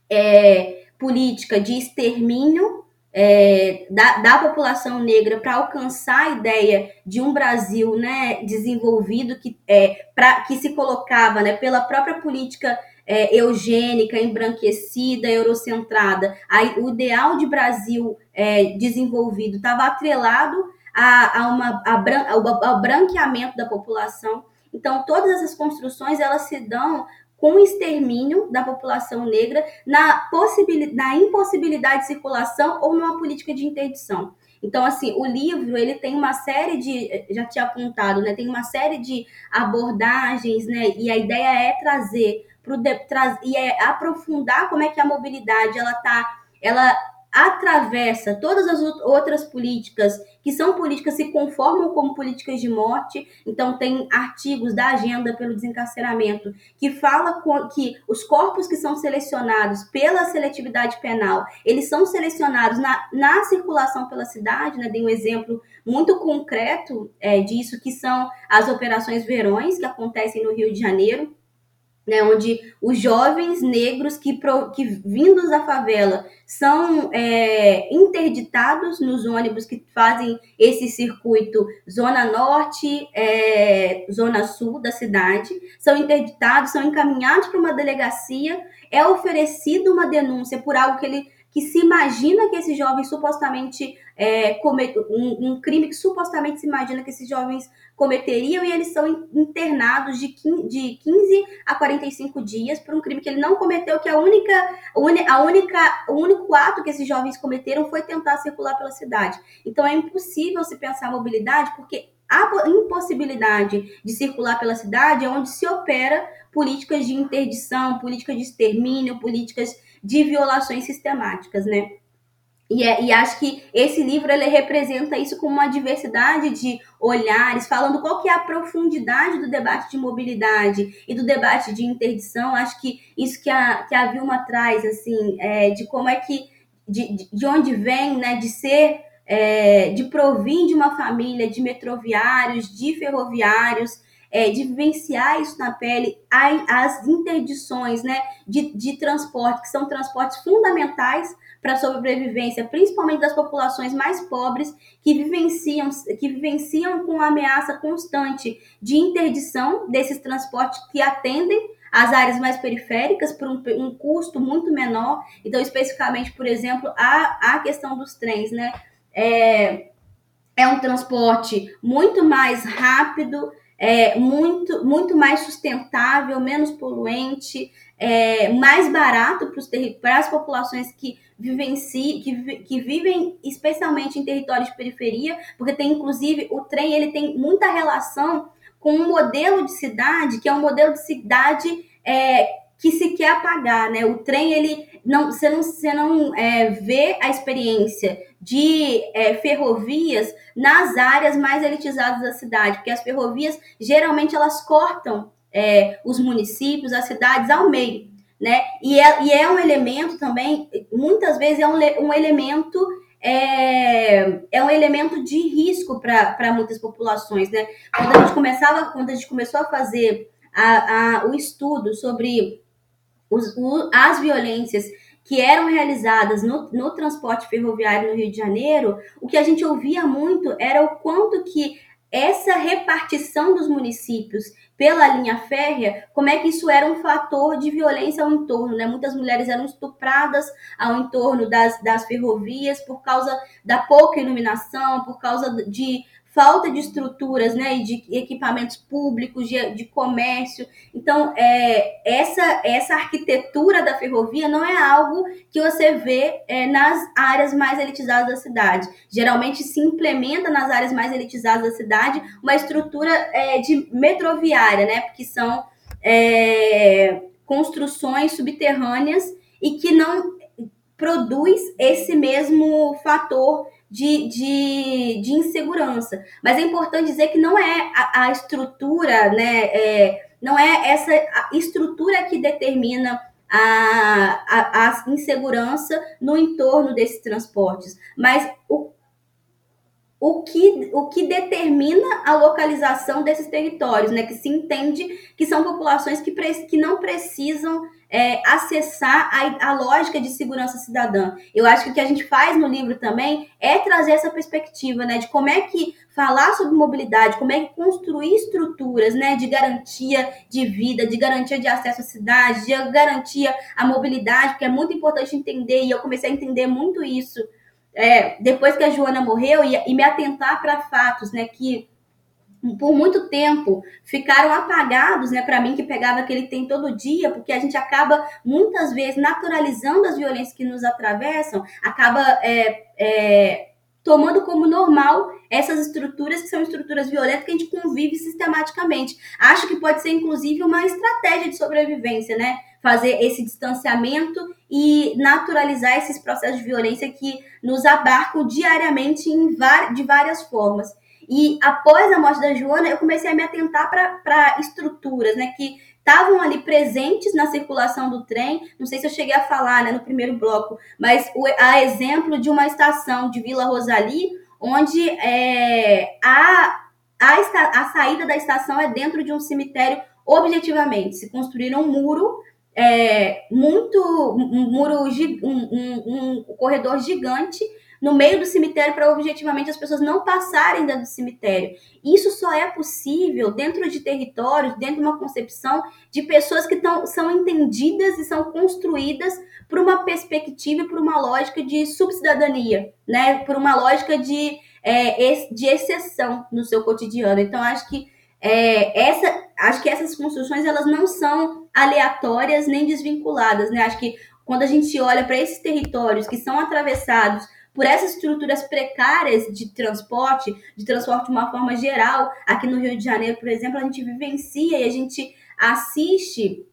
é, política de extermínio é, da, da, população negra para alcançar a ideia de um Brasil né, desenvolvido que, é, pra, que se colocava né, pela própria política é, eugênica, embranquecida, eurocentrada. Aí, o ideal de Brasil é, desenvolvido estava atrelado a, a uma, a, ao branqueamento da população. Então, todas essas construções elas se dão com o extermínio da população negra na, na impossibilidade de circulação ou numa política de interdição. Então, assim, o livro, ele tem uma série de, já tinha apontado, né, tem uma série de abordagens, né, e a ideia é trazer pro de, e é aprofundar como é que a mobilidade ela tá, ela atravessa todas as outras políticas que são políticas se conformam como políticas de morte. Então tem artigos da agenda pelo desencarceramento que fala que os corpos que são selecionados pela seletividade penal, eles são selecionados na, na circulação pela cidade, né? Dei um exemplo muito concreto é, disso, que são as operações Verões, que acontecem no Rio de Janeiro, né, onde os jovens negros que, que vindos da favela são é, interditados nos ônibus que fazem esse circuito Zona Norte, é, Zona Sul da cidade, são interditados, são encaminhados para uma delegacia, é oferecido uma denúncia por algo que ele que se imagina que esses jovens supostamente é, um, um, crime que supostamente se imagina que esses jovens cometeriam e eles são internados de 15, de 15 a 45 dias por um crime que ele não cometeu, que a única, a única, o único ato que esses jovens cometeram foi tentar circular pela cidade. Então é impossível se pensar mobilidade porque a impossibilidade de circular pela cidade é onde se opera políticas de interdição, políticas de extermínio, políticas de violações sistemáticas, né? E, é, e, acho que esse livro ele representa isso como uma diversidade de olhares, falando qual que é a profundidade do debate de mobilidade e do debate de interdição. Acho que isso que a, que a Vilma traz, assim, é, de como é que, de, de onde vem, né, de ser, é, de provir de uma família de metroviários, de ferroviários, é, de vivenciar isso na pele, as interdições né, de, de transporte, que são transportes fundamentais para a sobrevivência, principalmente das populações mais pobres, que vivenciam, que vivenciam com a ameaça constante de interdição desses transportes que atendem as áreas mais periféricas por um, um custo muito menor. Então, especificamente, por exemplo, a, a questão dos trens, né? É, é um transporte muito mais rápido, é, muito, muito mais sustentável, menos poluente, é, mais barato para as populações que, vivenci, que, que vivem especialmente em territórios de periferia, porque tem inclusive o trem ele tem muita relação com um modelo de cidade que é um modelo de cidade é, que se quer apagar, né? O trem ele não, você não, você não é, vê a experiência de é, ferrovias nas áreas mais elitizadas da cidade, porque as ferrovias geralmente elas cortam é, os municípios, as cidades ao meio, né? E é, e é um elemento também, muitas vezes é um, um elemento é, é um elemento de risco para muitas populações, né? Quando a gente começava, quando a gente começou a fazer a, a, o estudo sobre os, o, as violências que eram realizadas no, no transporte ferroviário no Rio de Janeiro, o que a gente ouvia muito era o quanto que essa repartição dos municípios pela linha férrea, como é que isso era um fator de violência ao entorno, né? Muitas mulheres eram estupradas ao entorno das, das ferrovias por causa da pouca iluminação, por causa de falta de estruturas, né, e de equipamentos públicos, de, de comércio. Então, é, essa, essa arquitetura da ferrovia não é algo que você vê é, nas áreas mais elitizadas da cidade. Geralmente se implementa nas áreas mais elitizadas da cidade uma estrutura é, de metroviária, né, porque são é, construções subterrâneas e que não produz esse mesmo fator de, de, de insegurança. Mas é importante dizer que não é a, a estrutura, né? É, não é essa estrutura que determina a, a, a, insegurança no entorno desses transportes, mas o, o, que, o que determina a localização desses territórios, né? Que se entende que são populações que, que não precisam é, acessar a, a, lógica de segurança cidadã. Eu acho que o que a gente faz no livro também é trazer essa perspectiva, né, de como é que falar sobre mobilidade, como é que construir estruturas, né, de garantia de vida, de garantia de acesso à cidade, de garantia à mobilidade, porque é muito importante entender, e eu comecei a entender muito isso é, depois que a Joana morreu, e, e me atentar para fatos, né, que por muito tempo ficaram apagados, né, para mim que pegava aquele tem todo dia, porque a gente acaba muitas vezes naturalizando as violências que nos atravessam, acaba é, é, tomando como normal essas estruturas que são estruturas violentas que a gente convive sistematicamente. Acho que pode ser, inclusive, uma estratégia de sobrevivência, né? Fazer esse distanciamento e naturalizar esses processos de violência que nos abarcam diariamente de várias formas. E após a morte da Joana, eu comecei a me atentar para estruturas, né? Que estavam ali presentes na circulação do trem. Não sei se eu cheguei a falar né, no primeiro bloco, mas o, a exemplo de uma estação de Vila Rosali, onde é, a, a, a saída da estação é dentro de um cemitério objetivamente. Se construíram um muro é, muito um muro um, um, um corredor gigante no meio do cemitério para objetivamente as pessoas não passarem dentro do cemitério. Isso só é possível dentro de territórios, dentro de uma concepção de pessoas que tão, são entendidas e são construídas por uma perspectiva e por uma lógica de subcidadania, né? Por uma lógica de, é, de exceção no seu cotidiano. Então, acho que é, essa, acho que essas construções elas não são aleatórias nem desvinculadas, né? Acho que quando a gente olha para esses territórios que são atravessados por essas estruturas precárias de transporte, de transporte de uma forma geral. Aqui no Rio de Janeiro, por exemplo, a gente vivencia e a gente assiste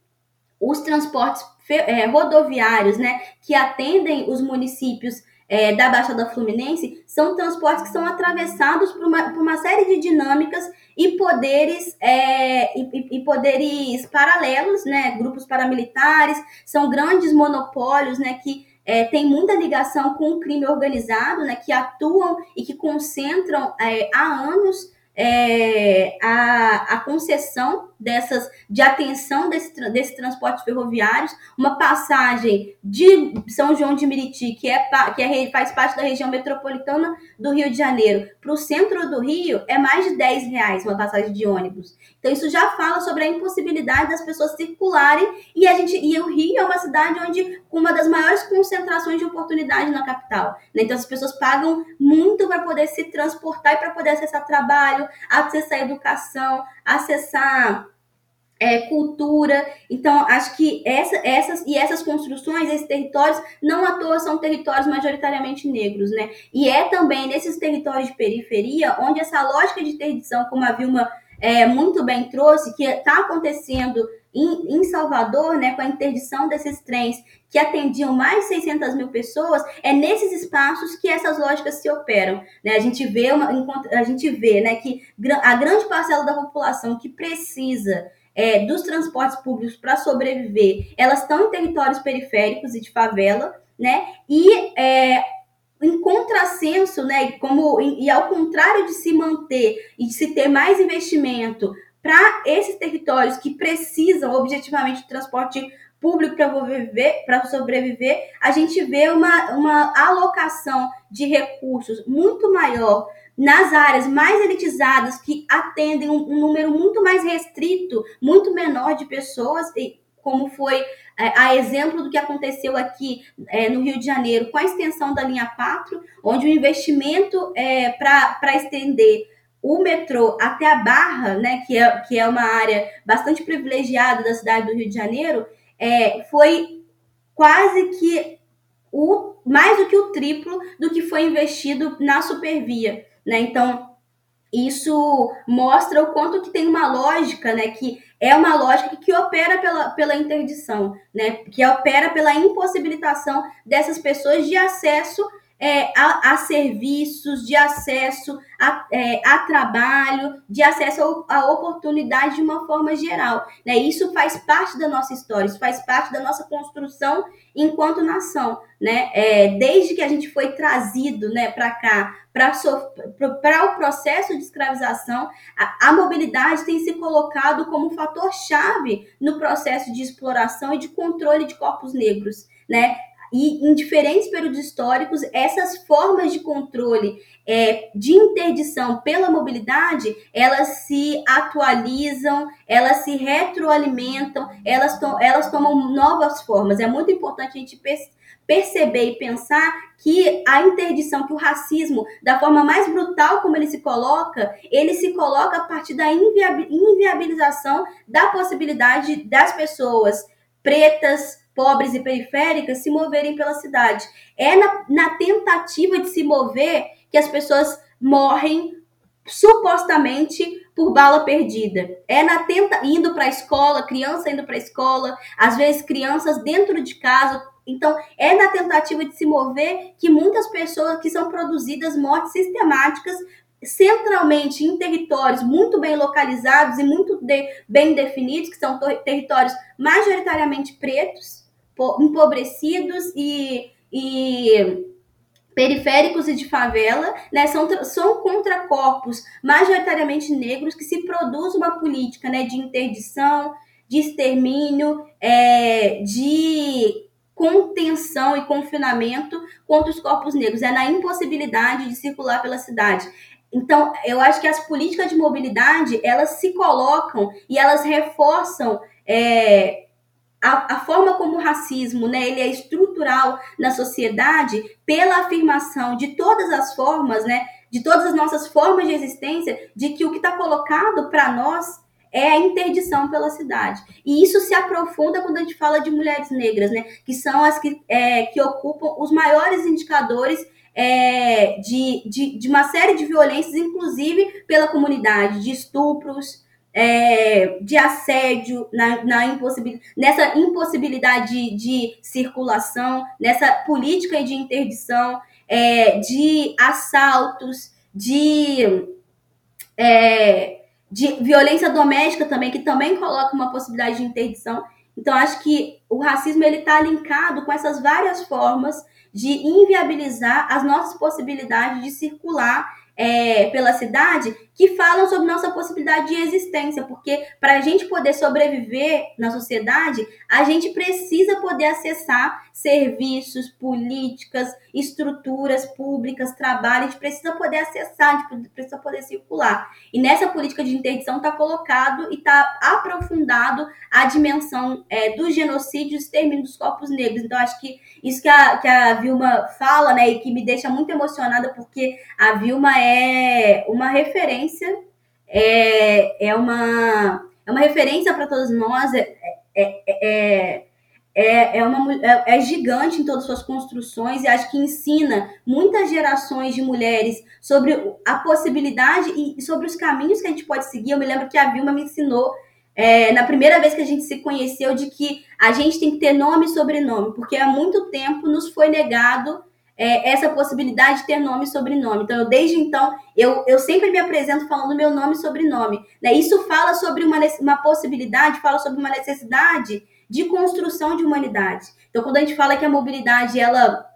os transportes é, rodoviários, né, que atendem os municípios é, da Baixada Fluminense, são transportes que são atravessados por uma, por uma série de dinâmicas e poderes é, e, e, poderes paralelos, né, grupos paramilitares, são grandes monopólios, né, que é, tem muita ligação com o crime organizado, né, que atuam e que concentram é, há anos é, a, a concessão dessas de atenção desse, desses transportes ferroviários, uma passagem de São João de Meriti, que, é, que é, faz parte da região metropolitana do Rio de Janeiro, para o centro do Rio, é mais de 10 reais uma passagem de ônibus. Então, isso já fala sobre a impossibilidade das pessoas circularem, e a gente e o Rio é uma cidade onde com uma das maiores concentrações de oportunidade na capital. Né? Então, as pessoas pagam muito para poder se transportar e para poder acessar trabalho, acessar educação, acessar é, cultura. Então, acho que essa, essas e essas construções, esses territórios, não à toa são territórios majoritariamente negros, né? E é também nesses territórios de periferia onde essa lógica de interdição, como a Vilma é, muito bem trouxe, que está acontecendo em, em, Salvador, né, com a interdição desses trens que atendiam mais de 600 mil pessoas, é nesses espaços que essas lógicas se operam. Né? A gente vê, uma, a gente vê né, que a grande parcela da população que precisa é, dos transportes públicos para sobreviver, elas estão em territórios periféricos e de favela, né? E é, em contrassenso, né? Como e, e ao contrário de se manter e de se ter mais investimento para esses territórios que precisam objetivamente de transporte público para sobreviver, para sobreviver, a gente vê uma, uma alocação de recursos muito maior nas áreas mais elitizadas, que atendem um, um número muito mais restrito, muito menor de pessoas, como foi é, a exemplo do que aconteceu aqui é, no Rio de Janeiro com a extensão da linha 4, onde o investimento é, para estender o metrô até a Barra, né, que, é, que é uma área bastante privilegiada da cidade do Rio de Janeiro, é, foi quase que o, mais do que o triplo do que foi investido na Supervia. Né? Então, isso mostra o quanto que tem uma lógica, né, que é uma lógica que opera pela, pela interdição, né, que opera pela impossibilitação dessas pessoas de acesso é, a, a, serviços, de acesso a, é, a trabalho, de acesso a oportunidade de uma forma geral. Né? Isso faz parte da nossa história, isso faz parte da nossa construção enquanto nação. Né? É, desde que a gente foi trazido né, para cá, para o processo de escravização, a, a mobilidade tem se colocado como fator chave no processo de exploração e de controle de corpos negros. Né? E em diferentes períodos históricos, essas formas de controle é, de interdição pela mobilidade, elas se atualizam, elas se retroalimentam, elas, to elas tomam novas formas. É muito importante a gente perceber e pensar que a interdição, que o racismo, da forma mais brutal como ele se coloca, ele se coloca a partir da inviabilização da possibilidade das pessoas pretas, pobres e periféricas se moverem pela cidade. É na, na tentativa de se mover que as pessoas morrem supostamente por bala perdida. É na tenta indo para a escola, criança indo para a escola, às vezes crianças dentro de casa. Então, é na tentativa de se mover que muitas pessoas que são produzidas mortes sistemáticas centralmente em territórios muito bem localizados e muito de, bem definidos, que são territórios majoritariamente pretos, empobrecidos e, e periféricos e de favela, né, são, são contracorpos majoritariamente negros que se produz uma política né, de interdição, de extermínio, é, de contenção e confinamento contra os corpos negros, é na impossibilidade de circular pela cidade. Então, eu acho que as políticas de mobilidade, elas se colocam e elas reforçam é, a, a, forma como o racismo né, ele é estrutural na sociedade pela afirmação de todas as formas, né, de todas as nossas formas de existência, de que o que está colocado para nós é a interdição pela cidade. E isso se aprofunda quando a gente fala de mulheres negras, né, que são as que, é, que ocupam os maiores indicadores é, de, de, de uma série de violências, inclusive pela comunidade, de estupros, é, de assédio, na, na impossibil, nessa impossibilidade de, de, circulação, nessa política de interdição, é, de assaltos, de, é, de violência doméstica também, que também coloca uma possibilidade de interdição. Então, acho que o racismo ele está linkado com essas várias formas de inviabilizar as nossas possibilidades de circular é, pela cidade que falam sobre nossa possibilidade de existência, porque para a gente poder sobreviver na sociedade, a gente precisa poder acessar serviços, políticas, estruturas públicas, trabalho, a gente precisa poder acessar, a gente precisa poder circular. E nessa política de interdição está colocado e está aprofundado a dimensão é, do genocídio e dos corpos negros. Então, acho que isso que a, que a Vilma fala, né, e que me deixa muito emocionada, porque a Vilma é uma referência, é, é, uma, é uma referência para todos nós, é, é, é, é, é, uma, é, é gigante em todas as suas construções e acho que ensina muitas gerações de mulheres sobre a possibilidade e sobre os caminhos que a gente pode seguir. Eu me lembro que a Vilma me ensinou é, na primeira vez que a gente se conheceu, de que a gente tem que ter nome e sobrenome, porque há muito tempo nos foi negado é, essa possibilidade de ter nome e sobrenome. Então, eu, desde então, eu, eu sempre me apresento falando meu nome e sobrenome. Né? Isso fala sobre uma, uma possibilidade, fala sobre uma necessidade de construção de humanidade. Então, quando a gente fala que a mobilidade ela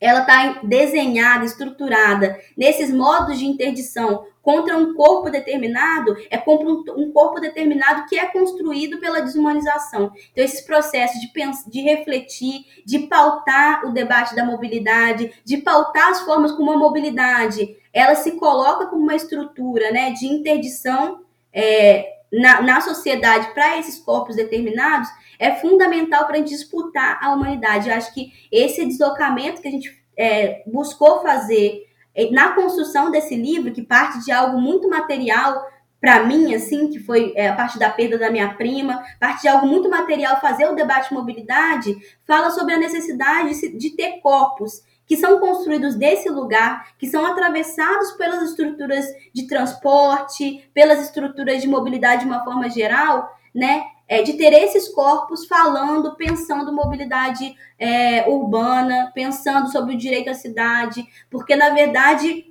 ela está desenhada, estruturada nesses modos de interdição contra um corpo determinado, é contra um, corpo determinado que é construído pela desumanização. Então, esses processos de, de refletir, de pautar o debate da mobilidade, de pautar as formas como a mobilidade, ela se coloca como uma estrutura né, de interdição é, na, na sociedade para esses corpos determinados, é fundamental para disputar a humanidade. Eu acho que esse deslocamento que a gente é, buscou fazer é, na construção desse livro, que parte de algo muito material para mim, assim, que foi é, a parte da perda da minha prima, parte de algo muito material, fazer o debate de mobilidade, fala sobre a necessidade de, de ter corpos que são construídos desse lugar, que são atravessados pelas estruturas de transporte, pelas estruturas de mobilidade de uma forma geral, né? É, de ter esses corpos falando, pensando mobilidade é, urbana, pensando sobre o direito à cidade, porque na verdade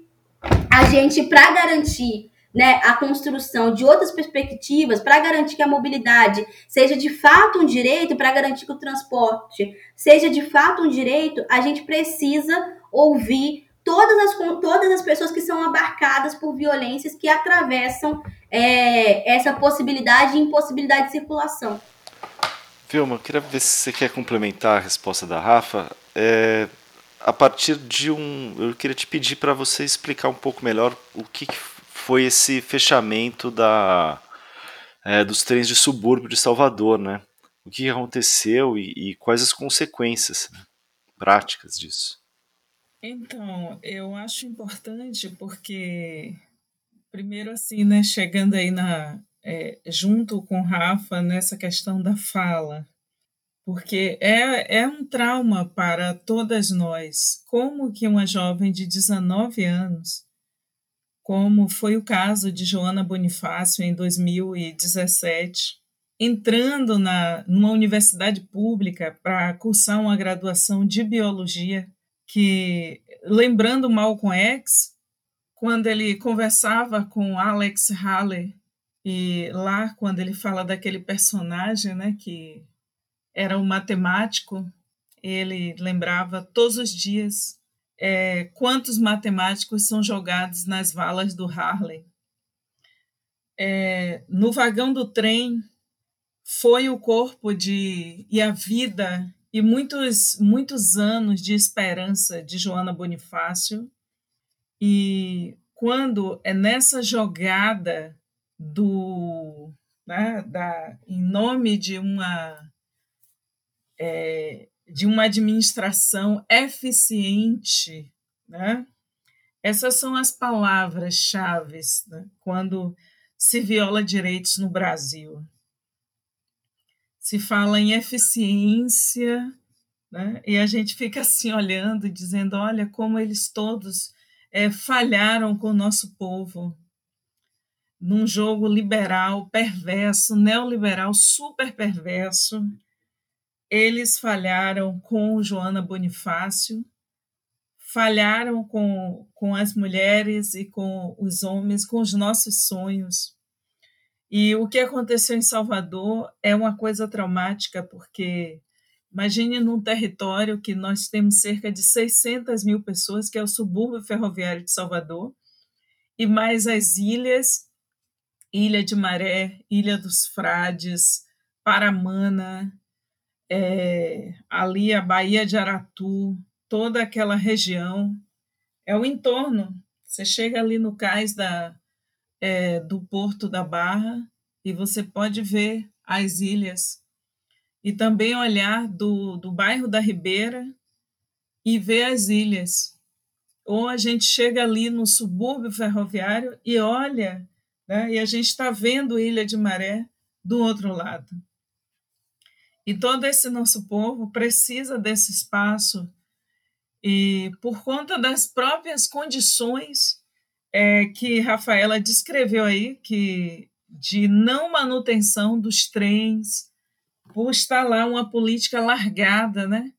a gente, para garantir né, a construção de outras perspectivas, para garantir que a mobilidade seja de fato um direito, para garantir que o transporte seja de fato um direito, a gente precisa ouvir todas as, todas as pessoas que são abarcadas por violências que atravessam é, essa possibilidade e impossibilidade de circulação. Vilma, queria ver se você quer complementar a resposta da Rafa. É, a partir de um. Eu queria te pedir para você explicar um pouco melhor o que, foi esse fechamento da, é, dos trens de subúrbio de Salvador, né? O que aconteceu e, e quais as consequências né, práticas disso? Então, eu acho importante porque, primeiro assim, né, chegando aí na, é, junto com Rafa nessa questão da fala, porque é, é um trauma para todas nós. Como que uma jovem de 19 anos como foi o caso de Joana Bonifácio em 2017, entrando na, numa universidade pública para cursar uma graduação de biologia, que, lembrando Malcolm X, quando ele conversava com Alex Haller, e lá, quando ele fala daquele personagem, né, que era um matemático, ele lembrava todos os dias é, quantos matemáticos são jogados nas valas do Harley. É, no vagão do trem foi o corpo de e a vida e muitos muitos anos de esperança de Joana Bonifácio e quando é nessa jogada do né, da, em nome de uma é, de uma administração eficiente, né? Essas são as palavras-chave né, quando se viola direitos no Brasil. Se fala em eficiência, né, e a gente fica assim olhando, dizendo: olha como eles todos é, falharam com o nosso povo num jogo liberal, perverso, neoliberal, super perverso. Eles falharam com Joana Bonifácio, falharam com, com as mulheres e com os homens, com os nossos sonhos. E o que aconteceu em Salvador é uma coisa traumática, porque imagine num território que nós temos cerca de 600 mil pessoas, que é o subúrbio ferroviário de Salvador, e mais as ilhas Ilha de Maré, Ilha dos Frades, Paramana, é, ali a Baía de Aratu, toda aquela região, é o entorno. Você chega ali no cais da, é, do Porto da Barra e você pode ver as ilhas. E também olhar do, do bairro da Ribeira e ver as ilhas. Ou a gente chega ali no subúrbio ferroviário e olha né? e a gente está vendo Ilha de Maré do outro lado. E todo esse nosso povo precisa desse espaço e por conta das próprias condições é, que Rafaela descreveu aí, que de não manutenção dos trens, por estar lá uma política largada, né?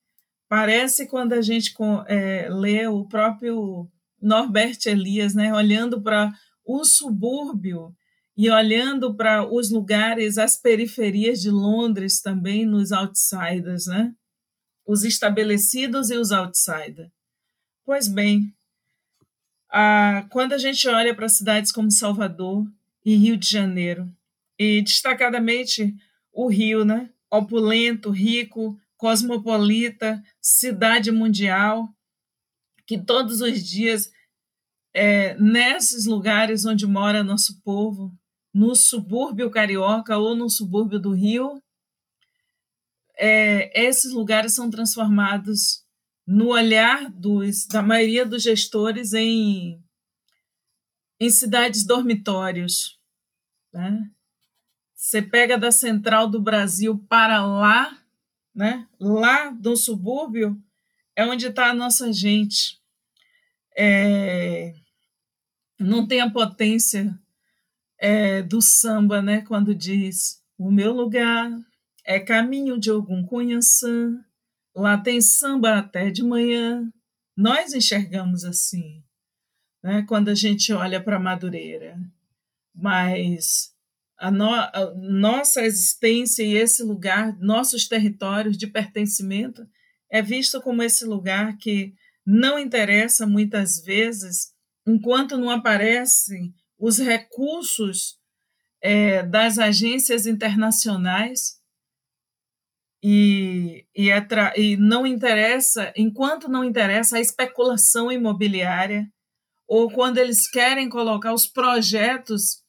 Parece quando a gente é, lê o próprio Norbert Elias, né, olhando para o subúrbio e olhando para os lugares, as periferias de Londres também, nos outsiders, né? Os estabelecidos e os outsiders. Pois bem, a, quando a gente olha para cidades como Salvador e Rio de Janeiro, e destacadamente o Rio, né? Opulento, rico, cosmopolita, cidade mundial, que todos os dias é, nesses lugares onde mora nosso povo, no subúrbio carioca ou no subúrbio do Rio, é, esses lugares são transformados no olhar dos, da maioria dos gestores em, em cidades dormitórios. Né? Você pega da central do Brasil para lá, né? lá do subúrbio, é onde está a nossa gente. É, não tem a potência é, do samba, né? Quando diz o meu lugar é caminho de algum Cunhaçã, lá tem samba até de manhã. Nós enxergamos assim, né? Quando a gente olha para Madureira, mas a, no, a nossa existência e esse lugar, nossos territórios de pertencimento, é visto como esse lugar que não interessa muitas vezes enquanto não aparecem os recursos é, das agências internacionais e, e, e não interessa, enquanto não interessa a especulação imobiliária, ou quando eles querem colocar os projetos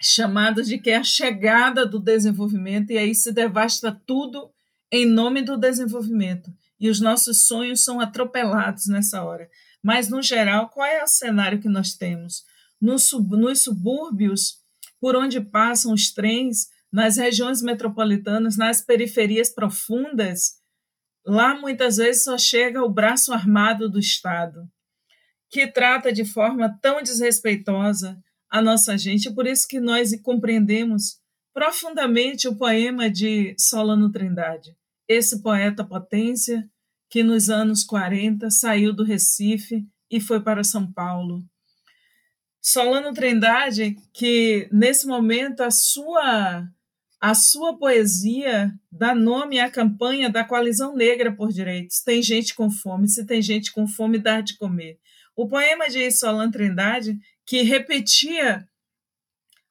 chamados de que é a chegada do desenvolvimento, e aí se devasta tudo em nome do desenvolvimento. E os nossos sonhos são atropelados nessa hora. Mas, no geral, qual é o cenário que nós temos? Nos, sub, nos subúrbios, por onde passam os trens, nas regiões metropolitanas, nas periferias profundas, lá muitas vezes só chega o braço armado do Estado. que trata de forma tão desrespeitosa a nossa gente, por isso que nós compreendemos profundamente o poema de Solano Trindade, esse poeta potência que nos anos 40 saiu do Recife e foi para São Paulo. Solano Trindade, que nesse momento a sua a sua poesia dá nome à campanha da Coalizão Negra por Direitos. Tem gente com fome, se tem gente com fome, dá de comer. O poema de Solano Trindade, que repetia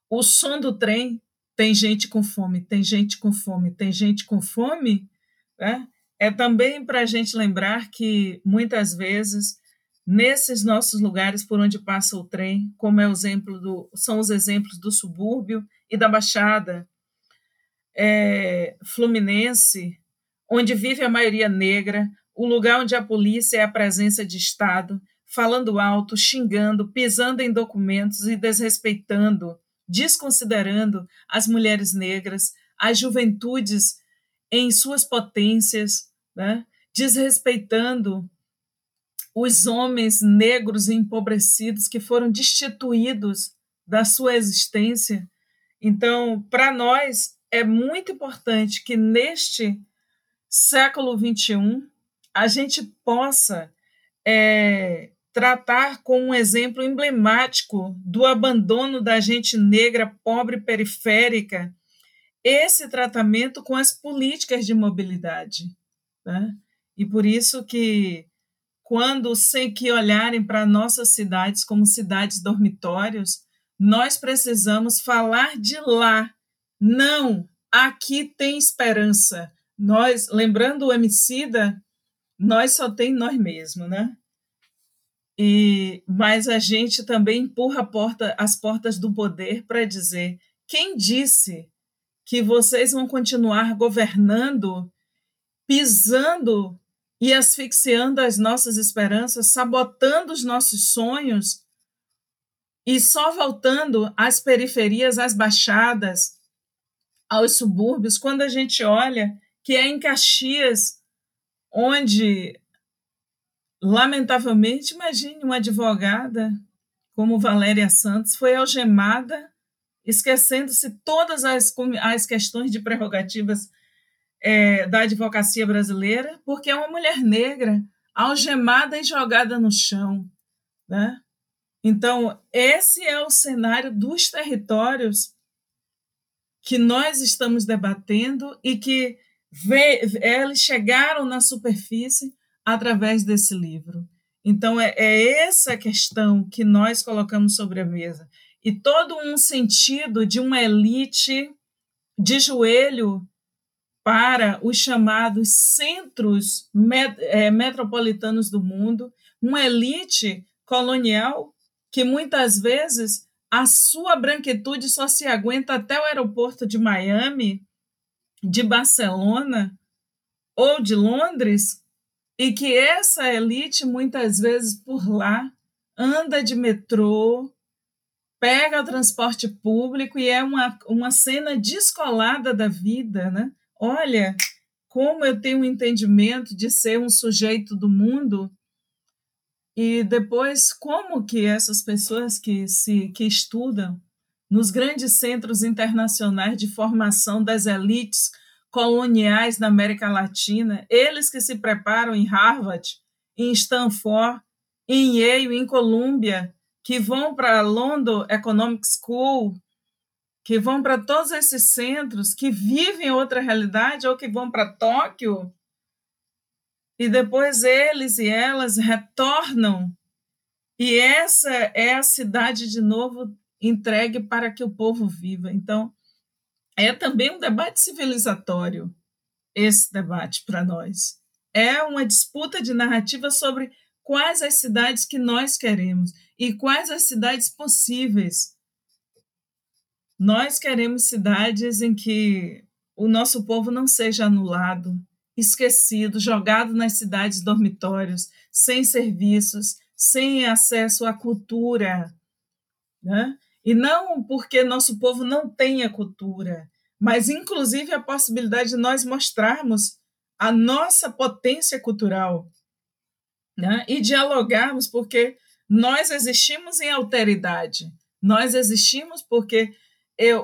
o som do trem, tem gente com fome, tem gente com fome, tem gente com fome, né? é também para a gente lembrar que muitas vezes nesses nossos lugares por onde passa o trem, como é o exemplo do, são os exemplos do subúrbio e da Baixada é, Fluminense, onde vive a maioria negra, o lugar onde a polícia é a presença de Estado, falando alto, xingando, pisando em documentos e desrespeitando, desconsiderando as mulheres negras, as juventudes em suas potências, né? desrespeitando os homens negros e empobrecidos que foram destituídos da sua existência. Então, para nós, é muito importante que neste século XXI a gente possa é, tratar com um exemplo emblemático do abandono da gente negra, pobre, periférica, esse tratamento com as políticas de mobilidade. Né? E por isso que, quando sem que olharem para nossas cidades como cidades dormitórios, nós precisamos falar de lá. Não, aqui tem esperança. Nós, lembrando o Emicida, nós só tem nós mesmos, né? E, mas a gente também empurra porta, as portas do poder para dizer: quem disse que vocês vão continuar governando pisando e asfixiando as nossas esperanças, sabotando os nossos sonhos e só voltando às periferias, às baixadas, aos subúrbios, quando a gente olha que é em Caxias onde, lamentavelmente, imagine uma advogada como Valéria Santos foi algemada, esquecendo-se todas as, as questões de prerrogativas é, da advocacia brasileira, porque é uma mulher negra algemada e jogada no chão. Né? Então, esse é o cenário dos territórios que nós estamos debatendo e que eles chegaram na superfície através desse livro. Então, é, é essa questão que nós colocamos sobre a mesa. E todo um sentido de uma elite de joelho para os chamados centros met é, metropolitanos do mundo, uma elite colonial que muitas vezes a sua branquitude só se aguenta até o aeroporto de Miami, de Barcelona ou de Londres, e que essa elite muitas vezes por lá anda de metrô, pega o transporte público e é uma, uma cena descolada da vida, né? olha como eu tenho um entendimento de ser um sujeito do mundo e depois como que essas pessoas que se que estudam nos grandes centros internacionais de formação das elites coloniais da América Latina, eles que se preparam em Harvard, em Stanford, em Yale, em Columbia, que vão para a London Economic School, que vão para todos esses centros, que vivem outra realidade, ou que vão para Tóquio, e depois eles e elas retornam, e essa é a cidade de novo entregue para que o povo viva. Então, é também um debate civilizatório, esse debate para nós. É uma disputa de narrativa sobre quais as cidades que nós queremos e quais as cidades possíveis nós queremos cidades em que o nosso povo não seja anulado, esquecido, jogado nas cidades dormitórios, sem serviços, sem acesso à cultura. Né? E não porque nosso povo não tenha cultura, mas inclusive a possibilidade de nós mostrarmos a nossa potência cultural né? e dialogarmos, porque nós existimos em alteridade. Nós existimos porque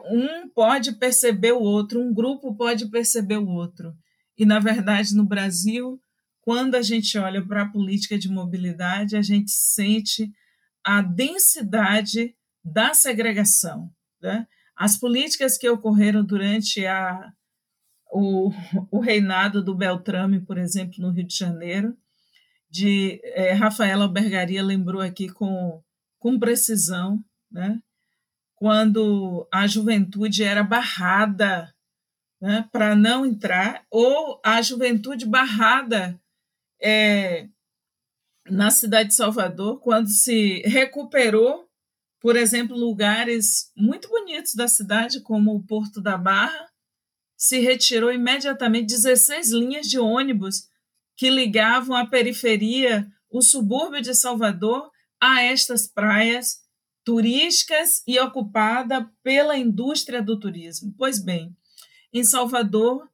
um pode perceber o outro, um grupo pode perceber o outro. E, na verdade, no Brasil, quando a gente olha para a política de mobilidade, a gente sente a densidade da segregação. Né? As políticas que ocorreram durante a, o, o reinado do Beltrame, por exemplo, no Rio de Janeiro, de é, Rafaela Albergaria lembrou aqui com, com precisão, né? quando a juventude era barrada né, para não entrar, ou a juventude barrada é, na cidade de Salvador, quando se recuperou, por exemplo, lugares muito bonitos da cidade, como o Porto da Barra, se retirou imediatamente 16 linhas de ônibus que ligavam a periferia, o subúrbio de Salvador, a estas praias turísticas e ocupada pela indústria do turismo. Pois bem, em Salvador,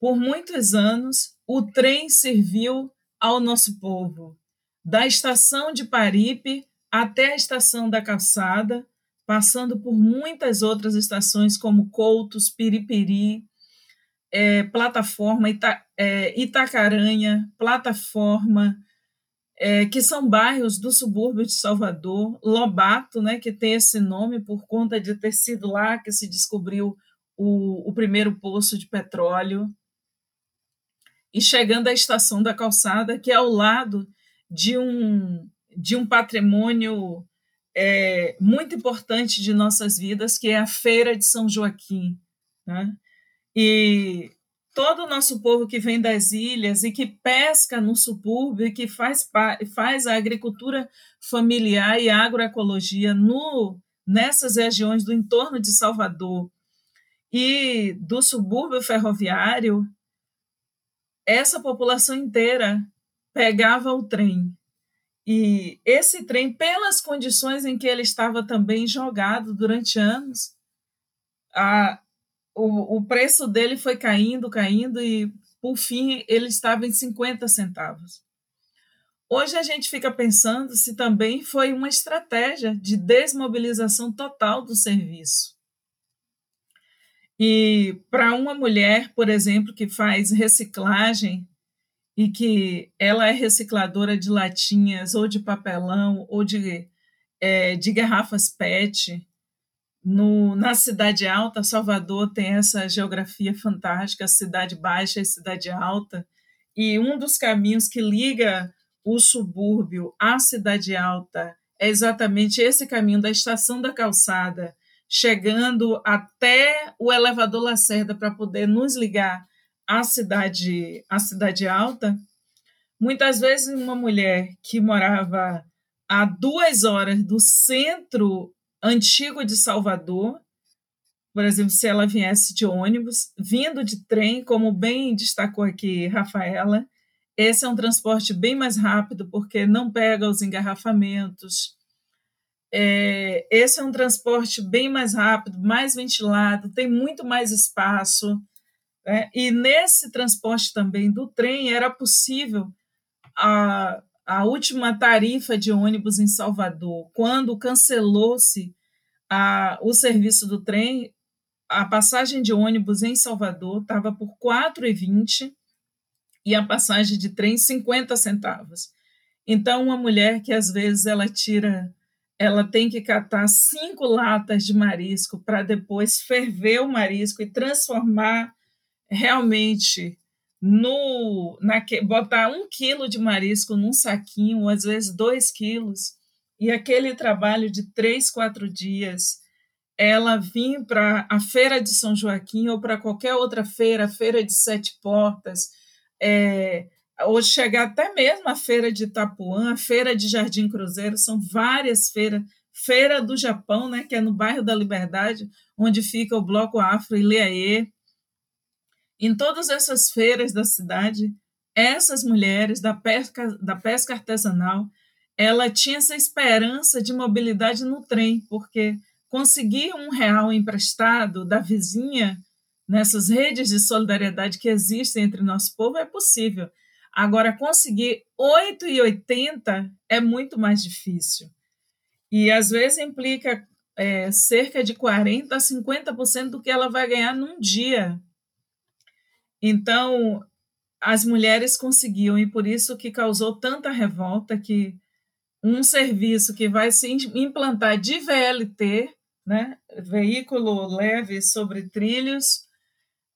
por muitos anos, o trem serviu ao nosso povo, da estação de Paripe até a estação da Calçada, passando por muitas outras estações como Coutos, Piripiri, é, Plataforma, Ita, é, Itacaranha, Plataforma, é, que são bairros do subúrbio de Salvador, Lobato, né, que tem esse nome por conta de ter sido lá que se descobriu o, o primeiro poço de petróleo, e chegando à estação da calçada, que é ao lado de um, de um patrimônio é, muito importante de nossas vidas, que é a Feira de São Joaquim. Né? E todo o nosso povo que vem das ilhas e que pesca no subúrbio e que faz, faz a agricultura familiar e agroecologia no, nessas regiões do entorno de Salvador e do subúrbio ferroviário, essa população inteira pegava o trem. E esse trem, pelas condições em que ele estava também jogado durante anos, a, o, o preço dele foi caindo, caindo, e por fim ele estava em 50 centavos. Hoje a gente fica pensando se também foi uma estratégia de desmobilização total do serviço. E para uma mulher, por exemplo, que faz reciclagem e que ela é recicladora de latinhas ou de papelão ou de, é, de garrafas PET, no, na Cidade Alta, Salvador tem essa geografia fantástica, cidade baixa e cidade alta, e um dos caminhos que liga o subúrbio à cidade alta é exatamente esse caminho da estação da calçada, chegando até o elevador Lacerda para poder nos ligar à cidade, à cidade alta. Muitas vezes uma mulher que morava a duas horas do centro antigo de Salvador, por exemplo, se ela viesse de ônibus, vindo de trem, como bem destacou aqui Rafaela, esse é um transporte bem mais rápido, porque não pega os engarrafamentos. É, esse é um transporte bem mais rápido, mais ventilado, tem muito mais espaço. Né? E nesse transporte também do trem era possível a, a última tarifa de ônibus em Salvador, quando cancelou-se o serviço do trem, a passagem de ônibus em Salvador estava por R$ 4,20 e a passagem de trem 50 centavos. Então, uma mulher que às vezes ela tira, ela tem que catar cinco latas de marisco para depois ferver o marisco e transformar realmente no na, botar um quilo de marisco num saquinho, às vezes dois quilos, e aquele trabalho de três, quatro dias, ela vir para a feira de São Joaquim ou para qualquer outra feira, feira de Sete Portas, é, ou chegar até mesmo a feira de Itapuã, a feira de Jardim Cruzeiro, são várias feiras, feira do Japão, né, que é no bairro da Liberdade, onde fica o Bloco Afro Ileaê, em todas essas feiras da cidade, essas mulheres da pesca, da pesca artesanal, ela tinha essa esperança de mobilidade no trem, porque conseguir um real emprestado da vizinha nessas redes de solidariedade que existem entre nosso povo é possível. Agora, conseguir 8,80 é muito mais difícil. E às vezes implica é, cerca de 40% a 50% do que ela vai ganhar num dia. Então, as mulheres conseguiam, e por isso que causou tanta revolta que um serviço que vai se implantar de VLT, né, veículo leve sobre trilhos,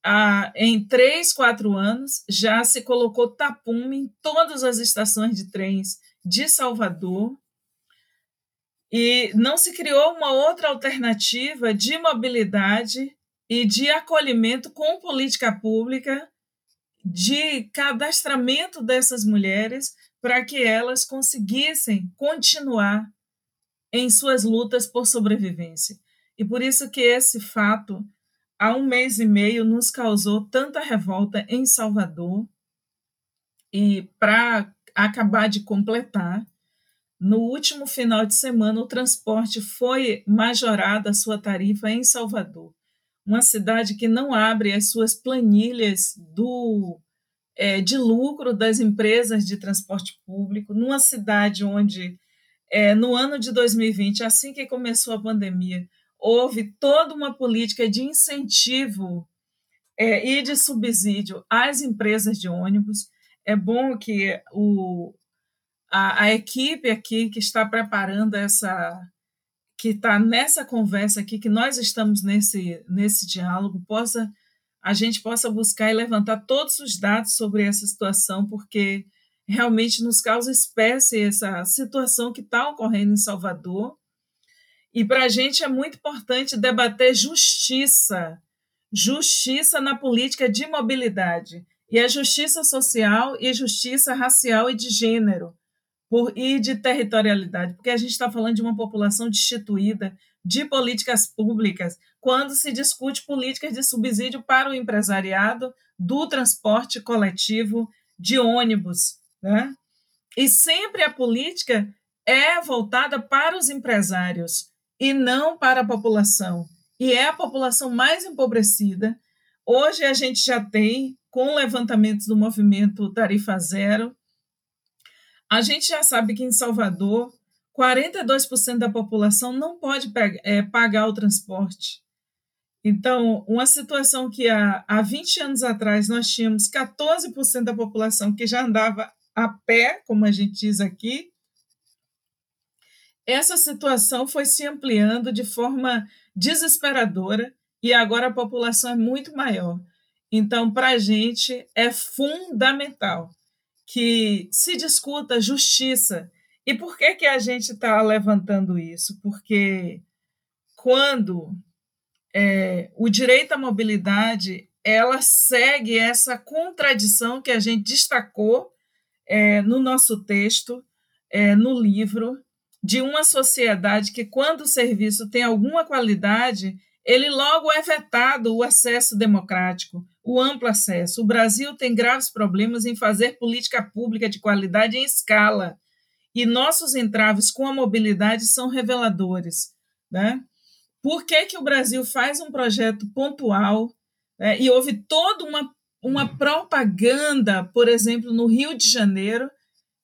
ah, em três, quatro anos, já se colocou tapume em todas as estações de trens de Salvador, e não se criou uma outra alternativa de mobilidade e de acolhimento com política pública de cadastramento dessas mulheres para que elas conseguissem continuar em suas lutas por sobrevivência. E por isso que esse fato, há um mês e meio, nos causou tanta revolta em Salvador. E para acabar de completar, no último final de semana, o transporte foi majorado a sua tarifa em Salvador, uma cidade que não abre as suas planilhas do é, de lucro das empresas de transporte público, numa cidade onde, é, no ano de 2020, assim que começou a pandemia, houve toda uma política de incentivo é, e de subsídio às empresas de ônibus. É bom que o, a, a equipe aqui que está preparando essa, que está nessa conversa aqui, que nós estamos nesse, nesse diálogo, possa a gente possa buscar e levantar todos os dados sobre essa situação, porque realmente nos causa espécie essa situação que está ocorrendo em Salvador. E para a gente é muito importante debater justiça, justiça na política de mobilidade, e a justiça social e justiça racial e de gênero, por, e de territorialidade, porque a gente está falando de uma população destituída, de políticas públicas, quando se discute políticas de subsídio para o empresariado do transporte coletivo de ônibus. Né? E sempre a política é voltada para os empresários e não para a população. E é a população mais empobrecida. Hoje a gente já tem, com levantamentos do movimento Tarifa Zero, a gente já sabe que em Salvador 42% da população não pode pegar, é, pagar o transporte. Então, uma situação que há, há 20 anos atrás nós tínhamos 14% da população que já andava a pé, como a gente diz aqui, essa situação foi se ampliando de forma desesperadora e agora a população é muito maior. Então, para a gente é fundamental que se discuta justiça e por que, que a gente está levantando isso? Porque quando é, o direito à mobilidade ela segue essa contradição que a gente destacou é, no nosso texto, é, no livro, de uma sociedade que, quando o serviço tem alguma qualidade, ele logo é vetado o acesso democrático, o amplo acesso. O Brasil tem graves problemas em fazer política pública de qualidade em escala e nossos entraves com a mobilidade são reveladores. Né? Por que, que o Brasil faz um projeto pontual né? e houve toda uma, uma propaganda, por exemplo, no Rio de Janeiro,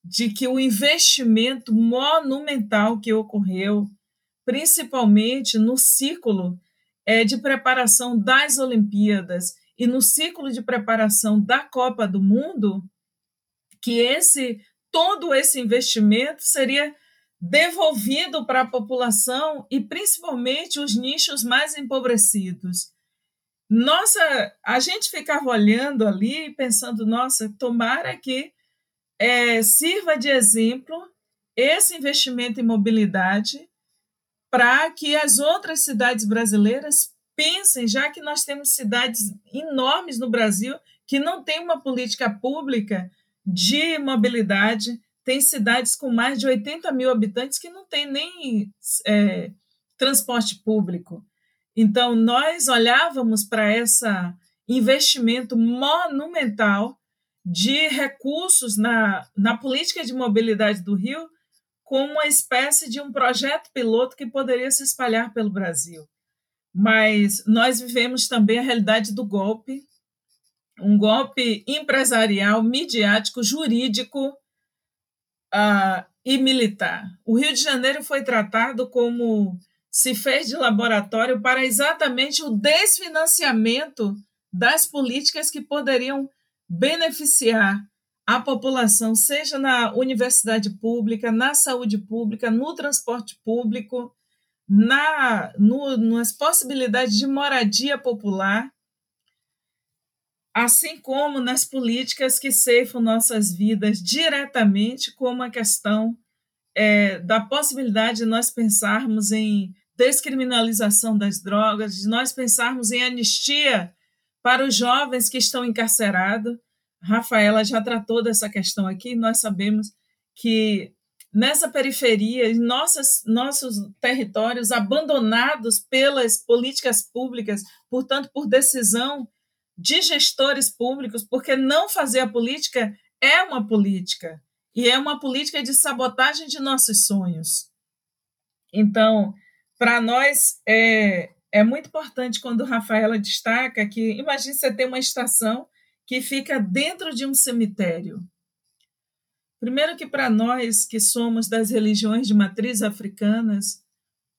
de que o investimento monumental que ocorreu, principalmente no ciclo é, de preparação das Olimpíadas e no ciclo de preparação da Copa do Mundo, que esse todo esse investimento seria devolvido para a população e principalmente os nichos mais empobrecidos. Nossa, a gente ficava olhando ali pensando, nossa, tomara que é, sirva de exemplo esse investimento em mobilidade para que as outras cidades brasileiras pensem, já que nós temos cidades enormes no Brasil que não têm uma política pública de mobilidade. Tem cidades com mais de 80 mil habitantes que não tem nem é, transporte público. Então, nós olhávamos para esse investimento monumental de recursos na, na política de mobilidade do Rio como uma espécie de um projeto piloto que poderia se espalhar pelo Brasil. Mas nós vivemos também a realidade do golpe um golpe empresarial, midiático, jurídico uh, e militar. O Rio de Janeiro foi tratado como se fez de laboratório para exatamente o desfinanciamento das políticas que poderiam beneficiar a população, seja na universidade pública, na saúde pública, no transporte público, na, no, nas possibilidades de moradia popular, assim como nas políticas que ceifam nossas vidas diretamente, como a questão é, da possibilidade de nós pensarmos em descriminalização das drogas, de nós pensarmos em anistia para os jovens que estão encarcerados. Rafaela já tratou dessa questão aqui, nós sabemos que nessa periferia, nossas, nossos territórios abandonados pelas políticas públicas, portanto, por decisão de gestores públicos, porque não fazer a política é uma política, e é uma política de sabotagem de nossos sonhos. Então, para nós, é, é muito importante quando Rafaela destaca que, imagine você ter uma estação que fica dentro de um cemitério. Primeiro que para nós que somos das religiões de matriz africanas,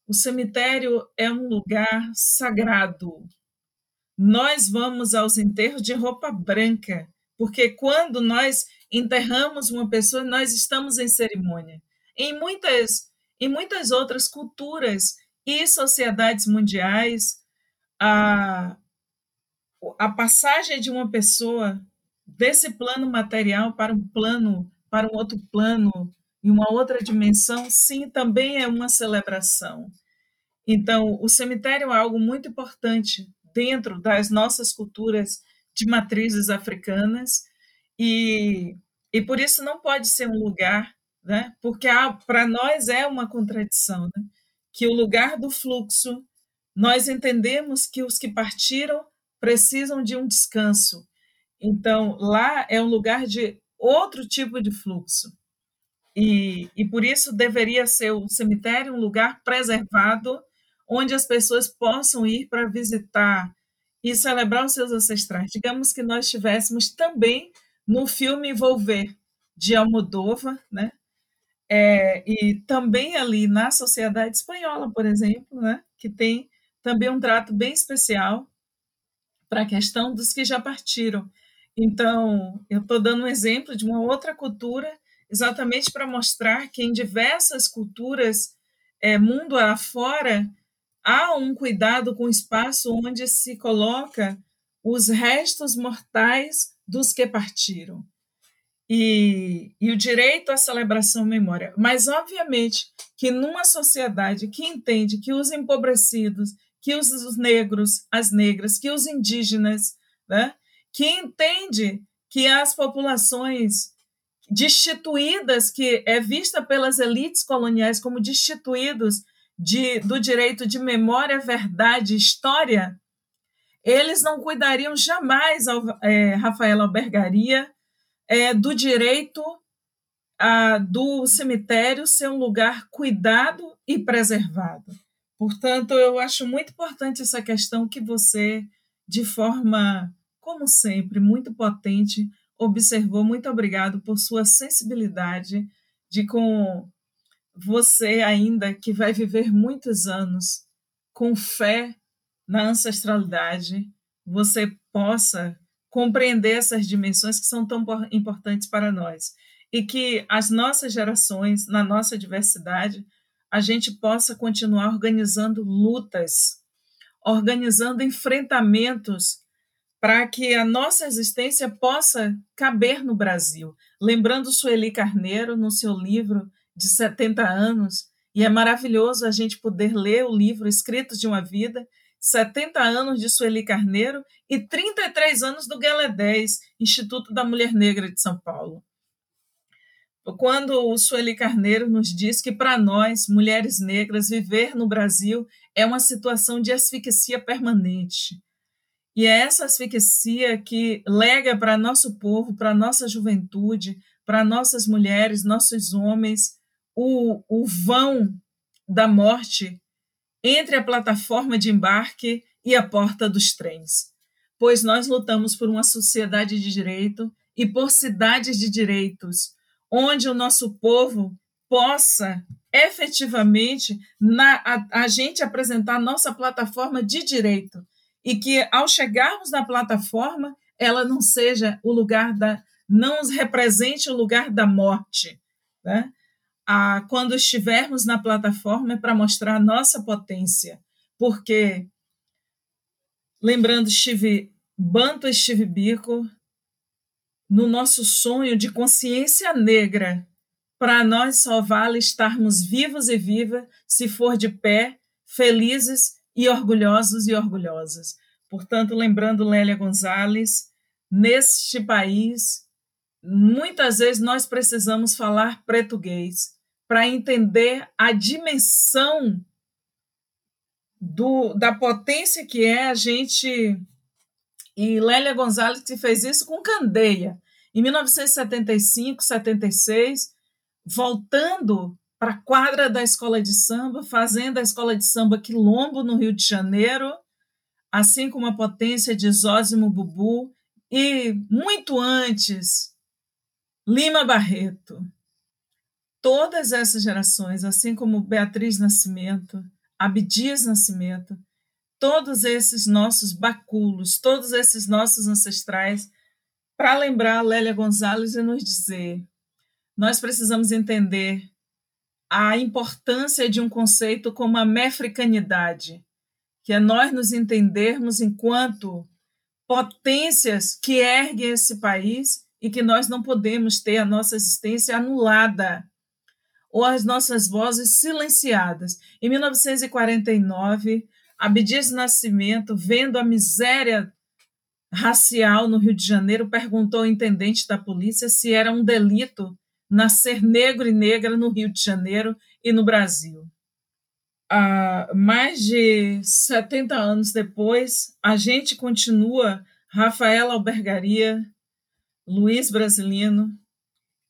o cemitério é um lugar sagrado. Nós vamos aos enterros de roupa branca, porque quando nós enterramos uma pessoa, nós estamos em cerimônia. Em muitas, em muitas outras culturas e sociedades mundiais, a, a passagem de uma pessoa desse plano material para um plano para um outro plano, em uma outra dimensão, sim, também é uma celebração. Então, o cemitério é algo muito importante dentro das nossas culturas de matrizes africanas e, e por isso não pode ser um lugar, né? porque para nós é uma contradição, né? Que o lugar do fluxo, nós entendemos que os que partiram precisam de um descanso. Então, lá é um lugar de outro tipo de fluxo. E, e por isso deveria ser o cemitério um lugar preservado, onde as pessoas possam ir para visitar e celebrar os seus ancestrais. Digamos que nós estivéssemos também no filme Envolver, de Almodóvar, né? É, e também ali na sociedade espanhola, por exemplo, né? que tem também um trato bem especial para a questão dos que já partiram. Então, eu estou dando um exemplo de uma outra cultura, exatamente para mostrar que em diversas culturas, é, mundo afora, há um cuidado com o espaço onde se coloca os restos mortais dos que partiram. E, e, o direito à celebração memória. Mas, obviamente, que numa sociedade que entende que os empobrecidos, que os, os negros, as negras, que os indígenas, né, que entende que as populações destituídas, que é vista pelas elites coloniais como destituídos de, do direito de memória, verdade, história, eles não cuidariam jamais, é, Rafael Albergaria, é, do direito a, do cemitério ser um lugar cuidado e preservado. Portanto, eu acho muito importante essa questão que você, de forma como sempre, muito potente, observou. Muito obrigado por sua sensibilidade de com você ainda que vai viver muitos anos com fé na ancestralidade, você possa compreender essas dimensões que são tão importantes para nós e que as nossas gerações, na nossa diversidade, a gente possa continuar organizando lutas, organizando enfrentamentos para que a nossa existência possa caber no Brasil. Lembrando Sueli Carneiro no seu livro de 70 anos, e é maravilhoso a gente poder ler o livro Escritos de uma Vida, 70 anos de Sueli Carneiro e 33 anos do Guelé 10, Instituto da Mulher Negra de São Paulo. Quando o Sueli Carneiro nos diz que para nós, mulheres negras, viver no Brasil é uma situação de asfixia permanente e é essa asfixia que lega para nosso povo, para nossa juventude, para nossas mulheres, nossos homens, o, o vão da morte entre a plataforma de embarque e a porta dos trens. pois nós lutamos por uma sociedade de direito e por cidades de direitos, onde o nosso povo possa efetivamente na, a, a gente apresentar nossa plataforma de direito e que ao chegarmos na plataforma ela não seja o lugar da não represente o lugar da morte, né? Ah, quando estivermos na plataforma é para mostrar a nossa potência, porque lembrando Steve Banto e Steve Biko, no nosso sonho de consciência negra, para nós só vale estarmos vivos e vivas se for de pé, felizes e orgulhosos e orgulhosas. Portanto, lembrando Lélia Gonzalez, neste país, muitas vezes nós precisamos falar português para entender a dimensão do, da potência que é a gente. E Lélia Gonzalez que fez isso com Candeia. Em 1975, 76, voltando para a quadra da escola de samba, fazendo a escola de samba Quilombo, no Rio de Janeiro, assim como a potência de Zósimo Bubu, e muito antes, Lima Barreto. Todas essas gerações, assim como Beatriz Nascimento, Abdias Nascimento, todos esses nossos baculos, todos esses nossos ancestrais, para lembrar Lélia Gonzalez e nos dizer nós precisamos entender a importância de um conceito como a mefricanidade, que é nós nos entendermos enquanto potências que erguem esse país e que nós não podemos ter a nossa existência anulada ou as nossas vozes silenciadas. Em 1949, Abdias Nascimento, vendo a miséria racial no Rio de Janeiro, perguntou ao intendente da polícia se era um delito nascer negro e negra no Rio de Janeiro e no Brasil. Ah, mais de 70 anos depois, a gente continua, Rafaela Albergaria, Luiz Brasilino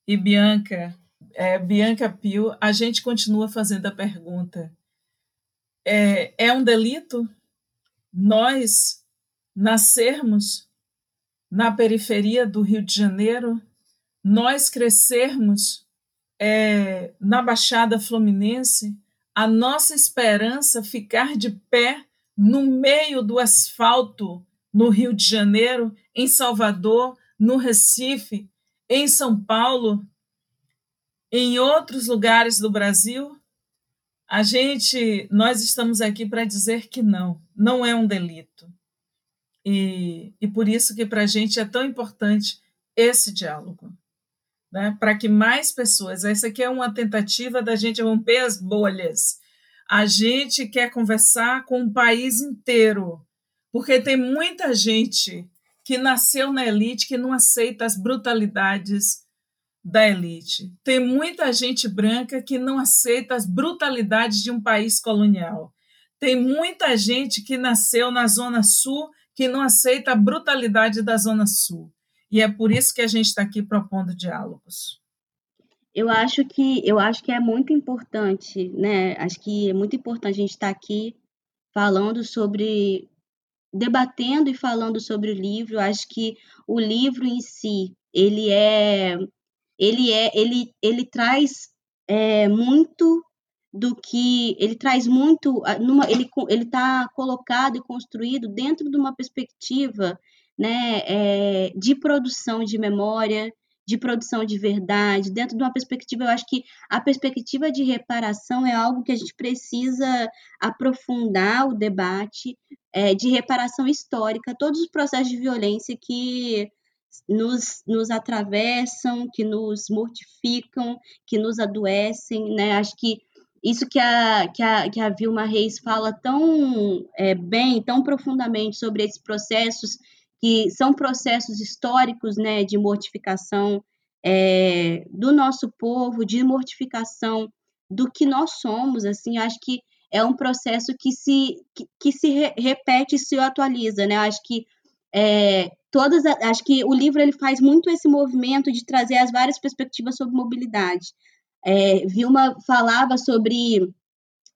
e Bianca, é, Bianca Pio, a gente continua fazendo a pergunta: é, é um delito nós nascermos na periferia do Rio de Janeiro nós crescermos é, na Baixada Fluminense, a nossa esperança ficar de pé no meio do asfalto no Rio de Janeiro, em Salvador, no Recife, em São Paulo, em outros lugares do Brasil, a gente, nós estamos aqui para dizer que não, não é um delito. E, e por isso que para a gente é tão importante esse diálogo né, para que mais pessoas. Essa aqui é uma tentativa da gente romper as bolhas. A gente quer conversar com o país inteiro, porque tem muita gente que nasceu na elite que não aceita as brutalidades da elite. Tem muita gente branca que não aceita as brutalidades de um país colonial. Tem muita gente que nasceu na Zona Sul que não aceita a brutalidade da Zona Sul. E é por isso que a gente está aqui propondo diálogos. Eu acho que eu acho que é muito importante, né? Acho que é muito importante a gente estar tá aqui falando sobre debatendo e falando sobre o livro. Acho que o livro em si, ele é ele é ele ele traz é, muito do que ele traz muito numa, ele ele está colocado e construído dentro de uma perspectiva né, é, de produção de memória, de produção de verdade, dentro de uma perspectiva, eu acho que a perspectiva de reparação é algo que a gente precisa aprofundar o debate é, de reparação histórica, todos os processos de violência que nos, nos atravessam, que nos mortificam, que nos adoecem, né? Acho que isso que a, que a, que a Vilma Reis fala tão é, bem, tão profundamente sobre esses processos que são processos históricos né, de mortificação é, do nosso povo, de mortificação do que nós somos, assim, acho que é um processo que se, que, que se re, repete e se atualiza, né, acho que é, todas, acho que o livro ele faz muito esse movimento de trazer as várias perspectivas sobre mobilidade. É, Vilma falava sobre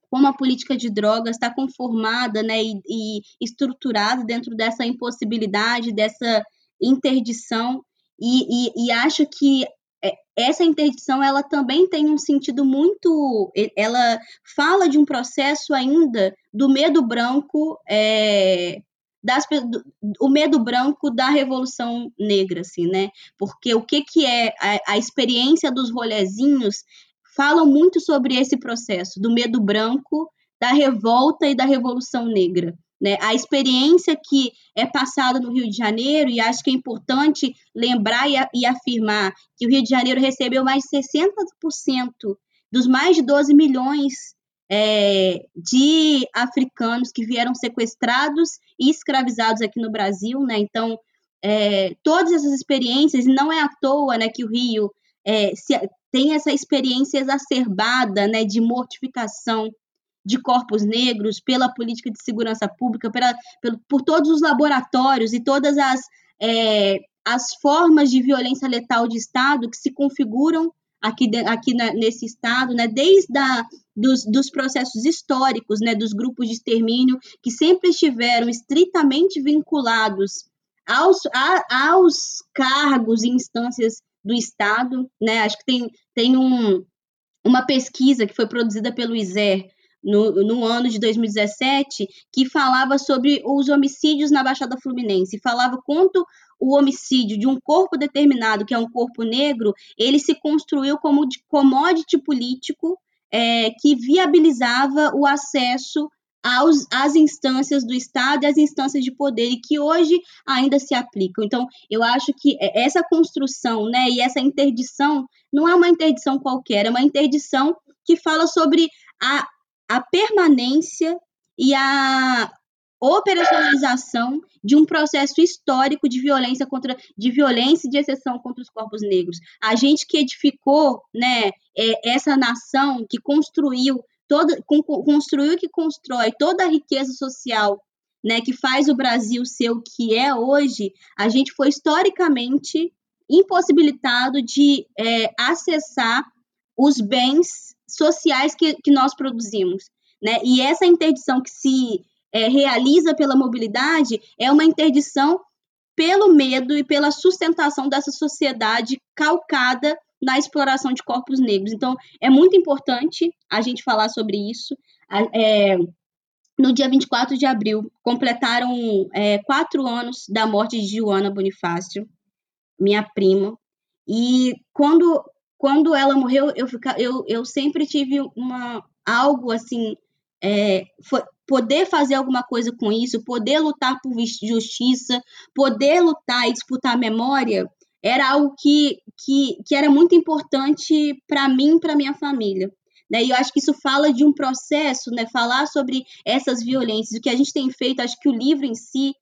como a política de drogas está conformada né, e, e estruturada dentro dessa impossibilidade, dessa interdição, e, e, e acho que é, essa interdição ela também tem um sentido muito ela fala de um processo ainda do medo branco é, das, do, o medo branco da revolução negra assim né porque o que que é a, a experiência dos rolezinhos falam muito sobre esse processo do medo branco da revolta e da revolução negra né? A experiência que é passada no Rio de Janeiro, e acho que é importante lembrar e, e afirmar que o Rio de Janeiro recebeu mais de 60% dos mais de 12 milhões é, de africanos que vieram sequestrados e escravizados aqui no Brasil, né? Então, é, todas essas experiências, não é à toa né, que o Rio é, se, tem essa experiência exacerbada né, de mortificação de corpos negros, pela política de segurança pública, pela, pelo, por todos os laboratórios e todas as, é, as formas de violência letal de Estado que se configuram aqui, aqui na, nesse Estado, né, desde a, dos, dos processos históricos, né, dos grupos de extermínio, que sempre estiveram estritamente vinculados aos, a, aos cargos e instâncias do Estado, né, acho que tem, tem um, uma pesquisa que foi produzida pelo ISER, no, no ano de 2017, que falava sobre os homicídios na Baixada Fluminense, falava quanto o homicídio de um corpo determinado, que é um corpo negro, ele se construiu como de commodity político é, que viabilizava o acesso aos, às instâncias do Estado e às instâncias de poder, e que hoje ainda se aplicam. Então, eu acho que essa construção né, e essa interdição não é uma interdição qualquer, é uma interdição que fala sobre a, a permanência e a operacionalização de um processo histórico de violência contra de violência e de exceção contra os corpos negros. A gente que edificou, né, é, essa nação que construiu toda construiu que constrói toda a riqueza social, né, que faz o Brasil ser o que é hoje, a gente foi historicamente impossibilitado de é, acessar os bens sociais que, que nós produzimos. Né? E essa interdição que se é, realiza pela mobilidade é uma interdição pelo medo e pela sustentação dessa sociedade calcada na exploração de corpos negros. Então, é muito importante a gente falar sobre isso. É, no dia 24 de abril, completaram é, quatro anos da morte de Joana Bonifácio, minha prima. E quando quando ela morreu, eu, fica, eu, eu sempre tive uma algo assim, é, foi, poder fazer alguma coisa com isso, poder lutar por justiça, poder lutar e disputar memória, era algo que, que, que era muito importante para mim e para minha família. Né? E eu acho que isso fala de um processo, né? falar sobre essas violências, o que a gente tem feito, acho que o livro em si,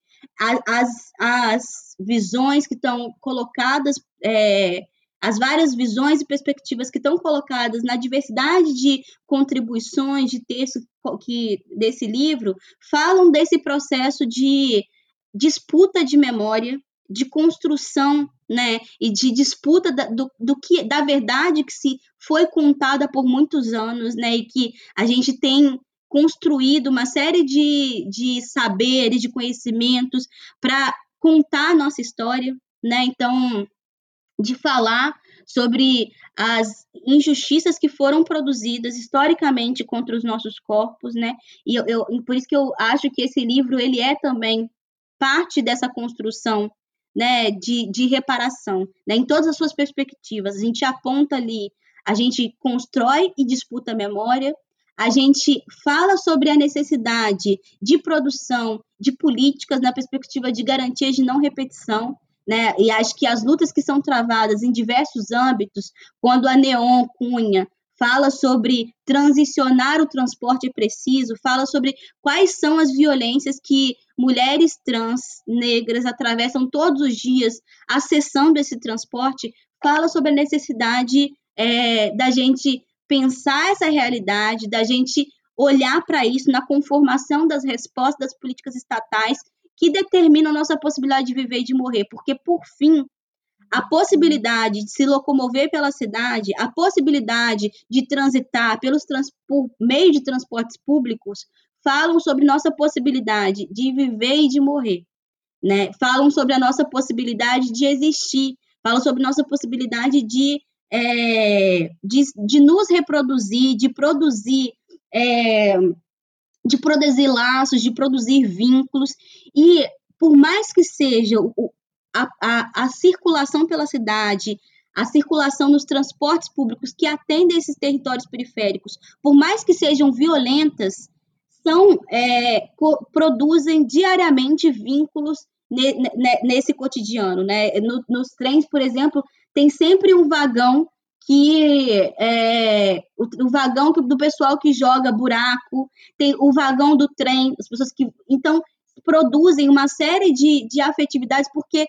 as, as visões que estão colocadas é, as várias visões e perspectivas que estão colocadas na diversidade de contribuições de texto que desse livro falam desse processo de disputa de memória, de construção, né, e de disputa da, do, do que da verdade que se foi contada por muitos anos, né, e que a gente tem construído uma série de, de saberes, de conhecimentos para contar a nossa história, né? Então, de falar sobre as injustiças que foram produzidas historicamente contra os nossos corpos, né? E eu, eu, por isso que eu acho que esse livro ele é também parte dessa construção, né, de, de reparação, né? Em todas as suas perspectivas, a gente aponta ali, a gente constrói e disputa a memória, a gente fala sobre a necessidade de produção de políticas na perspectiva de garantias de não repetição, né? E acho que as lutas que são travadas em diversos âmbitos, quando a Neon Cunha fala sobre transicionar o transporte preciso, fala sobre quais são as violências que mulheres trans negras atravessam todos os dias acessando esse transporte, fala sobre a necessidade é, da gente pensar essa realidade, da gente olhar para isso na conformação das respostas das políticas estatais que determina a nossa possibilidade de viver e de morrer, porque, por fim, a possibilidade de se locomover pela cidade, a possibilidade de transitar pelos trans, por meio de transportes públicos, falam sobre nossa possibilidade de viver e de morrer. Né? Falam sobre a nossa possibilidade de existir, falam sobre nossa possibilidade de, é, de, de nos reproduzir, de produzir. É, de produzir laços, de produzir vínculos, e por mais que seja a, a, a circulação pela cidade, a circulação nos transportes públicos que atendem esses territórios periféricos, por mais que sejam violentas, são é, produzem diariamente vínculos ne, ne, nesse cotidiano, né? No, nos trens, por exemplo, tem sempre um vagão que é, o, o, vagão do pessoal que joga buraco, tem o vagão do trem, as pessoas que então produzem uma série de, de afetividades porque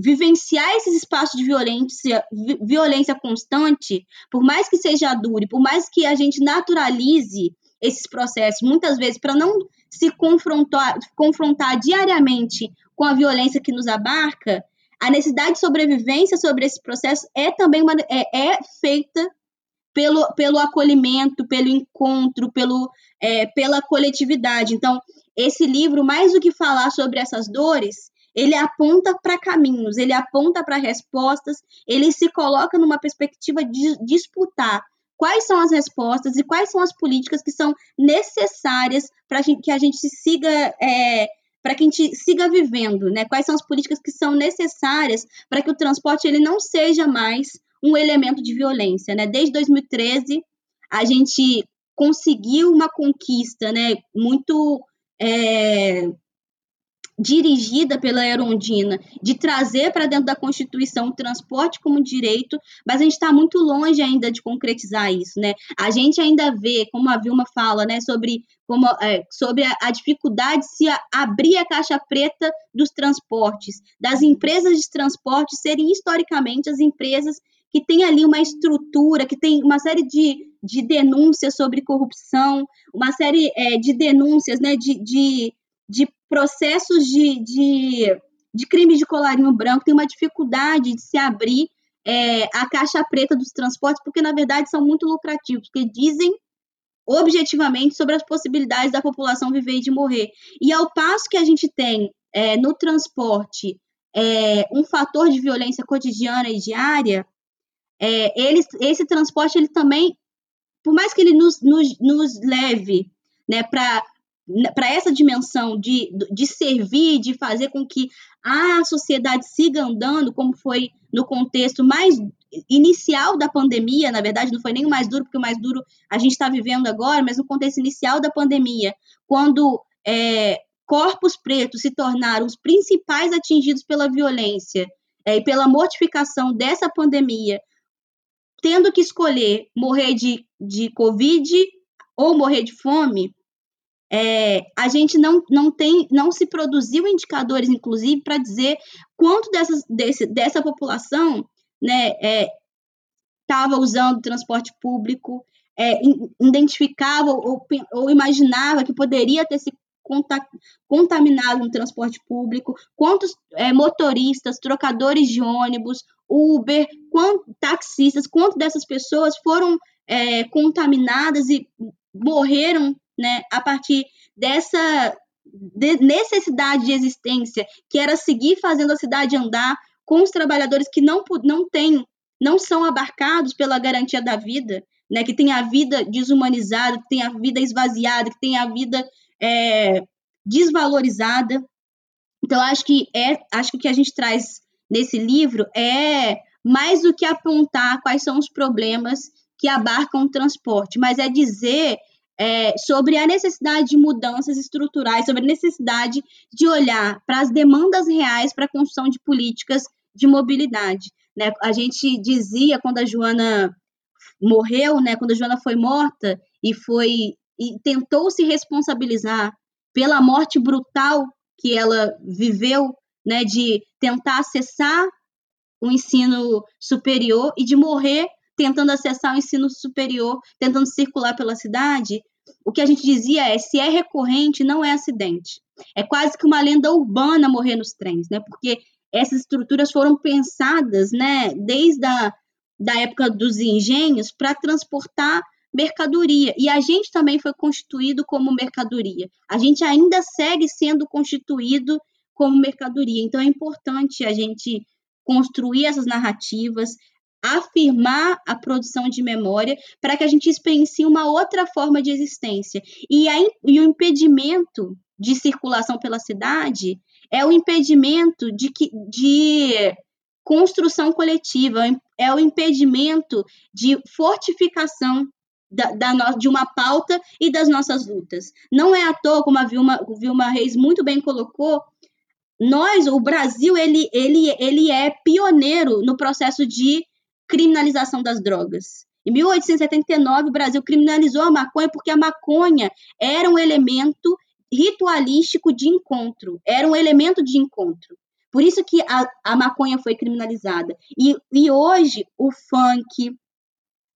vivenciar esses espaços de violência, violência constante, por mais que seja duro, por mais que a gente naturalize esses processos, muitas vezes para não se confrontar, confrontar diariamente com a violência que nos abarca, a necessidade de sobrevivência sobre esse processo é também uma, é, é feita pelo, pelo acolhimento, pelo encontro, pelo, é, pela coletividade. Então, esse livro, mais do que falar sobre essas dores, ele aponta para caminhos, ele aponta para respostas, ele se coloca numa perspectiva de disputar quais são as respostas e quais são as políticas que são necessárias para que a gente siga é, para que a gente siga vivendo, né? Quais são as políticas que são necessárias para que o transporte ele não seja mais um elemento de violência, né? Desde 2013 a gente conseguiu uma conquista, né? Muito é, dirigida pela Erondina, de trazer para dentro da Constituição o transporte como direito, mas a gente está muito longe ainda de concretizar isso, né? A gente ainda vê, como a Vilma fala, né, sobre, como, é, sobre a, a, dificuldade de se a, abrir a caixa preta dos transportes, das empresas de transporte serem historicamente as empresas que têm ali uma estrutura, que tem uma série de, de denúncias sobre corrupção, uma série é, de denúncias, né, de, de de processos de, de, de crimes de colarinho branco, tem uma dificuldade de se abrir é, a caixa preta dos transportes, porque na verdade são muito lucrativos, porque dizem objetivamente sobre as possibilidades da população viver e de morrer. E ao passo que a gente tem é, no transporte é, um fator de violência cotidiana e diária, é, ele, esse transporte ele também, por mais que ele nos, nos, nos leve né, para para essa dimensão de, de servir, de fazer com que a sociedade siga andando, como foi no contexto mais inicial da pandemia, na verdade, não foi nem o mais duro, porque o mais duro a gente está vivendo agora, mas no contexto inicial da pandemia, quando é, corpos pretos se tornaram os principais atingidos pela violência é, e pela mortificação dessa pandemia, tendo que escolher morrer de, de Covid ou morrer de fome, é, a gente não, não tem, não se produziu indicadores, inclusive, para dizer quanto dessas, desse, dessa população né, estava é, usando transporte público, é, identificava ou, ou, imaginava que poderia ter se contaminado no transporte público, quantos é, motoristas, trocadores de ônibus, Uber, quantos taxistas, quantas dessas pessoas foram é, contaminadas e morreram né, a partir dessa de necessidade de existência, que era seguir fazendo a cidade andar com os trabalhadores que não, não têm, não são abarcados pela garantia da vida, né, que tem a vida desumanizada, que tem a vida esvaziada, que tem a vida é, desvalorizada. Então, acho que é, acho que o que a gente traz nesse livro é mais do que apontar quais são os problemas que abarcam o transporte, mas é dizer é, sobre a necessidade de mudanças estruturais, sobre a necessidade de olhar para as demandas reais para a construção de políticas de mobilidade. Né? A gente dizia quando a Joana morreu, né, quando a Joana foi morta e foi e tentou se responsabilizar pela morte brutal que ela viveu, né, de tentar acessar o ensino superior e de morrer tentando acessar o ensino superior, tentando circular pela cidade, o que a gente dizia é: se é recorrente, não é acidente. É quase que uma lenda urbana morrer nos trens, né? Porque essas estruturas foram pensadas, né, desde a da época dos engenhos para transportar mercadoria. E a gente também foi constituído como mercadoria. A gente ainda segue sendo constituído como mercadoria. Então é importante a gente construir essas narrativas, afirmar a produção de memória para que a gente experiencie uma outra forma de existência. E, a, e o impedimento de circulação pela cidade é o impedimento de, que, de construção coletiva, é o impedimento de fortificação da, da, de uma pauta e das nossas lutas. Não é à toa, como a Vilma, Vilma Reis muito bem colocou, nós, o Brasil, ele, ele, ele é pioneiro no processo de criminalização das drogas. Em 1879, o Brasil criminalizou a maconha porque a maconha era um elemento ritualístico de encontro, era um elemento de encontro. Por isso que a, a maconha foi criminalizada. E, e hoje o funk,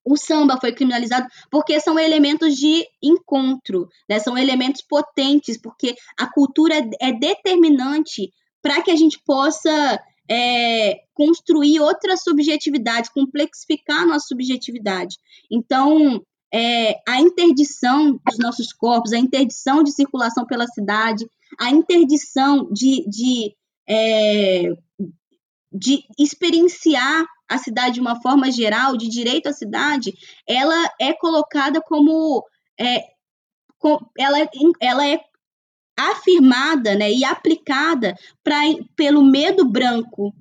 o samba foi criminalizado porque são elementos de encontro, né? são elementos potentes, porque a cultura é, é determinante para que a gente possa é, construir outras subjetividades, complexificar a nossa subjetividade. Então, é, a interdição dos nossos corpos, a interdição de circulação pela cidade, a interdição de, de, é, de experienciar a cidade de uma forma geral, de direito à cidade, ela é colocada como. É, ela, ela é afirmada né, e aplicada pra, pelo medo branco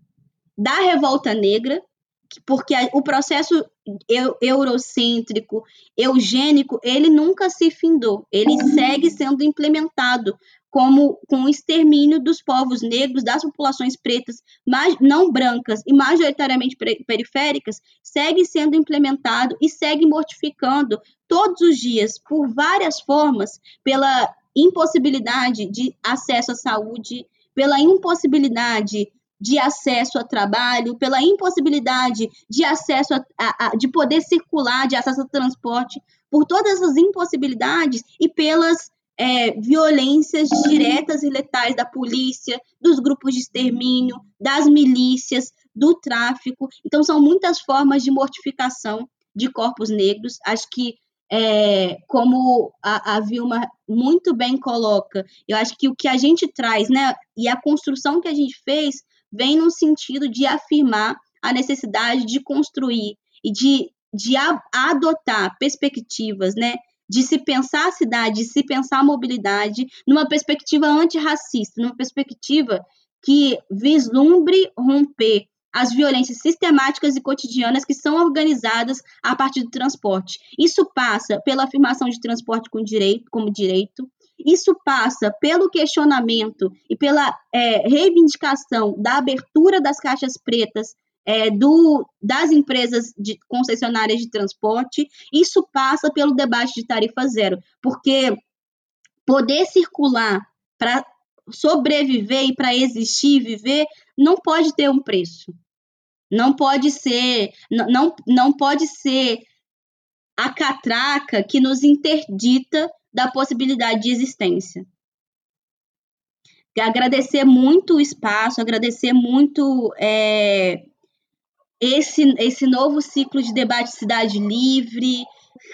da revolta negra, porque o processo eurocêntrico, eugênico, ele nunca se findou, ele segue sendo implementado como com o extermínio dos povos negros, das populações pretas, mas não brancas e majoritariamente periféricas, segue sendo implementado e segue mortificando todos os dias por várias formas, pela impossibilidade de acesso à saúde, pela impossibilidade de acesso a trabalho, pela impossibilidade de acesso a, a, a, de poder circular, de acesso ao transporte, por todas essas impossibilidades e pelas é, violências diretas e letais da polícia, dos grupos de extermínio, das milícias, do tráfico. Então, são muitas formas de mortificação de corpos negros. Acho que, é, como a, a Vilma muito bem coloca, eu acho que o que a gente traz, né, e a construção que a gente fez vem no sentido de afirmar a necessidade de construir e de, de a, adotar perspectivas, né, de se pensar a cidade, de se pensar a mobilidade numa perspectiva antirracista, numa perspectiva que vislumbre romper as violências sistemáticas e cotidianas que são organizadas a partir do transporte. Isso passa pela afirmação de transporte com direito, como direito, isso passa pelo questionamento e pela é, reivindicação da abertura das caixas pretas é, do, das empresas de, concessionárias de transporte. Isso passa pelo debate de tarifa zero, porque poder circular para sobreviver e para existir e viver não pode ter um preço. Não pode ser, não, não pode ser a catraca que nos interdita da possibilidade de existência. Agradecer muito o espaço, agradecer muito é, esse, esse novo ciclo de debate Cidade Livre,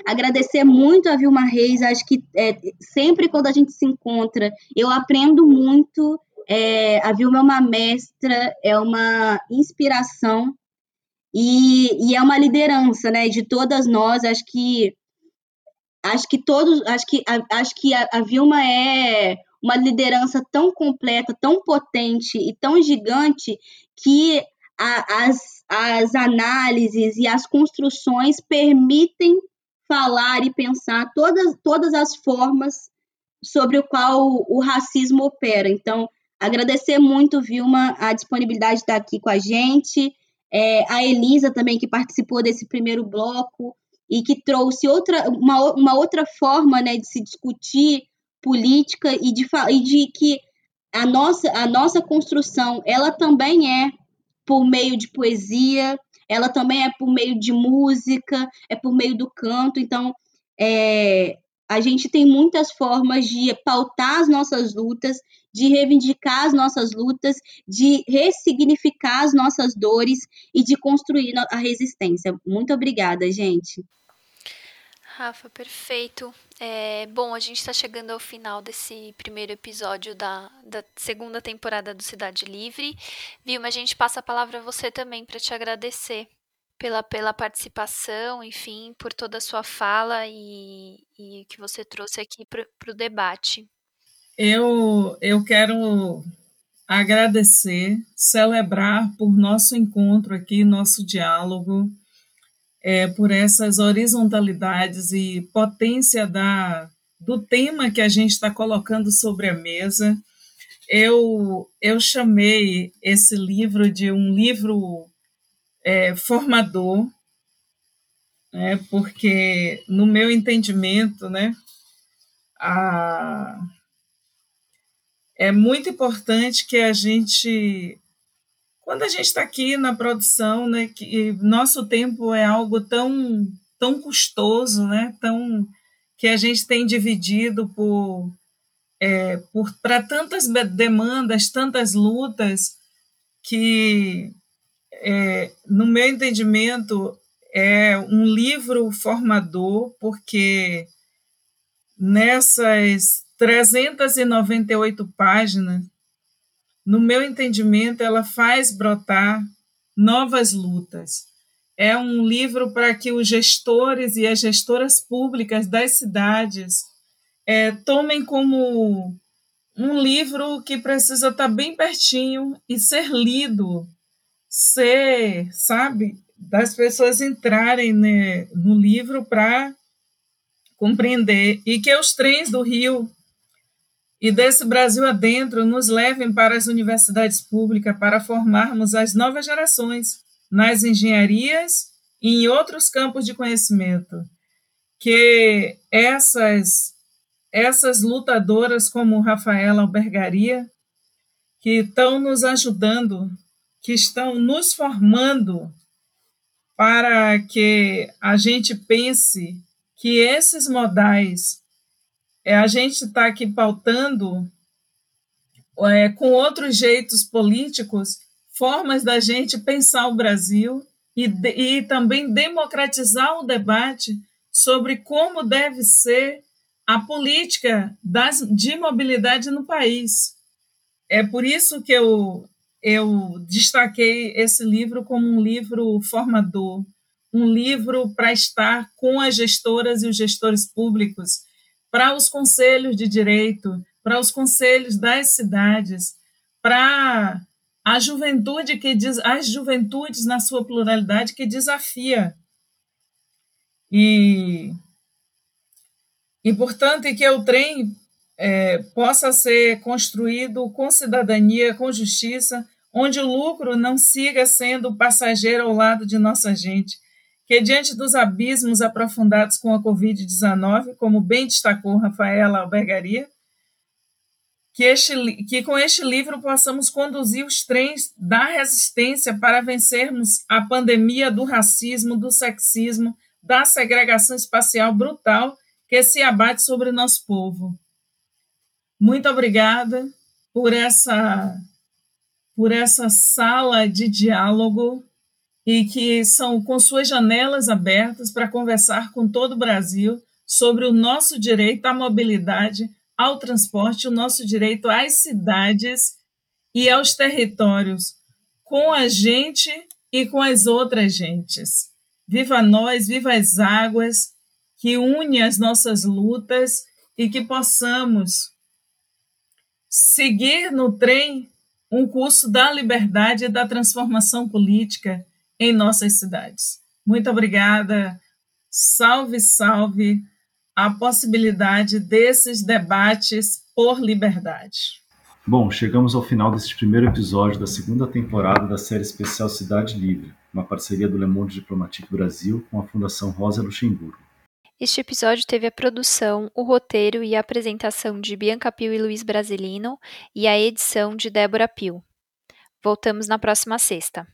agradecer muito a Vilma Reis, acho que é, sempre quando a gente se encontra, eu aprendo muito, é, a Vilma é uma mestra, é uma inspiração, e, e é uma liderança, né, de todas nós, acho que acho que todos, acho que, a, acho que a, a Vilma é uma liderança tão completa, tão potente e tão gigante que a, as, as análises e as construções permitem falar e pensar todas, todas as formas sobre o qual o, o racismo opera. Então, agradecer muito, Vilma, a disponibilidade de estar aqui com a gente, é, a Elisa também, que participou desse primeiro bloco, e que trouxe outra, uma, uma outra forma né, de se discutir política e de, e de que a nossa, a nossa construção ela também é por meio de poesia, ela também é por meio de música, é por meio do canto. Então, é, a gente tem muitas formas de pautar as nossas lutas de reivindicar as nossas lutas, de ressignificar as nossas dores e de construir a resistência. Muito obrigada, gente. Rafa, perfeito. É, bom, a gente está chegando ao final desse primeiro episódio da, da segunda temporada do Cidade Livre. Vilma, a gente passa a palavra a você também para te agradecer pela, pela participação, enfim, por toda a sua fala e, e que você trouxe aqui para o debate. Eu, eu quero agradecer, celebrar por nosso encontro aqui, nosso diálogo é, por essas horizontalidades e potência da, do tema que a gente está colocando sobre a mesa. Eu, eu chamei esse livro de um livro é, formador, né, porque, no meu entendimento, né, a, é muito importante que a gente quando a gente está aqui na produção, né, que nosso tempo é algo tão tão custoso, né, tão que a gente tem dividido por é, para tantas demandas, tantas lutas que é, no meu entendimento é um livro formador porque nessas 398 páginas no meu entendimento, ela faz brotar novas lutas. É um livro para que os gestores e as gestoras públicas das cidades é, tomem como um livro que precisa estar bem pertinho e ser lido, ser, sabe, das pessoas entrarem né, no livro para compreender e que os trens do Rio e desse Brasil adentro nos levem para as universidades públicas para formarmos as novas gerações nas engenharias e em outros campos de conhecimento. Que essas essas lutadoras como Rafaela Albergaria, que estão nos ajudando, que estão nos formando para que a gente pense que esses modais é, a gente está aqui pautando é, com outros jeitos políticos formas da gente pensar o Brasil e, de, e também democratizar o debate sobre como deve ser a política das, de mobilidade no país. É por isso que eu, eu destaquei esse livro como um livro formador, um livro para estar com as gestoras e os gestores públicos para os conselhos de direito, para os conselhos das cidades, para a juventude que diz, as juventudes na sua pluralidade que desafia. E, e portanto, que o trem é, possa ser construído com cidadania, com justiça, onde o lucro não siga sendo passageiro ao lado de nossa gente, que, diante dos abismos aprofundados com a Covid-19, como bem destacou Rafaela Albergaria, que, este, que com este livro possamos conduzir os trens da resistência para vencermos a pandemia do racismo, do sexismo, da segregação espacial brutal que se abate sobre nosso povo. Muito obrigada por essa por essa sala de diálogo e que são com suas janelas abertas para conversar com todo o Brasil sobre o nosso direito à mobilidade, ao transporte, o nosso direito às cidades e aos territórios, com a gente e com as outras gentes. Viva nós, viva as águas que une as nossas lutas e que possamos seguir no trem um curso da liberdade e da transformação política em nossas cidades. Muito obrigada. Salve, salve a possibilidade desses debates por liberdade. Bom, chegamos ao final deste primeiro episódio da segunda temporada da série especial Cidade Livre, uma parceria do Le Monde Diplomatique Brasil com a Fundação Rosa Luxemburgo. Este episódio teve a produção, o roteiro e a apresentação de Bianca Pio e Luiz Brasilino e a edição de Débora Pio. Voltamos na próxima sexta.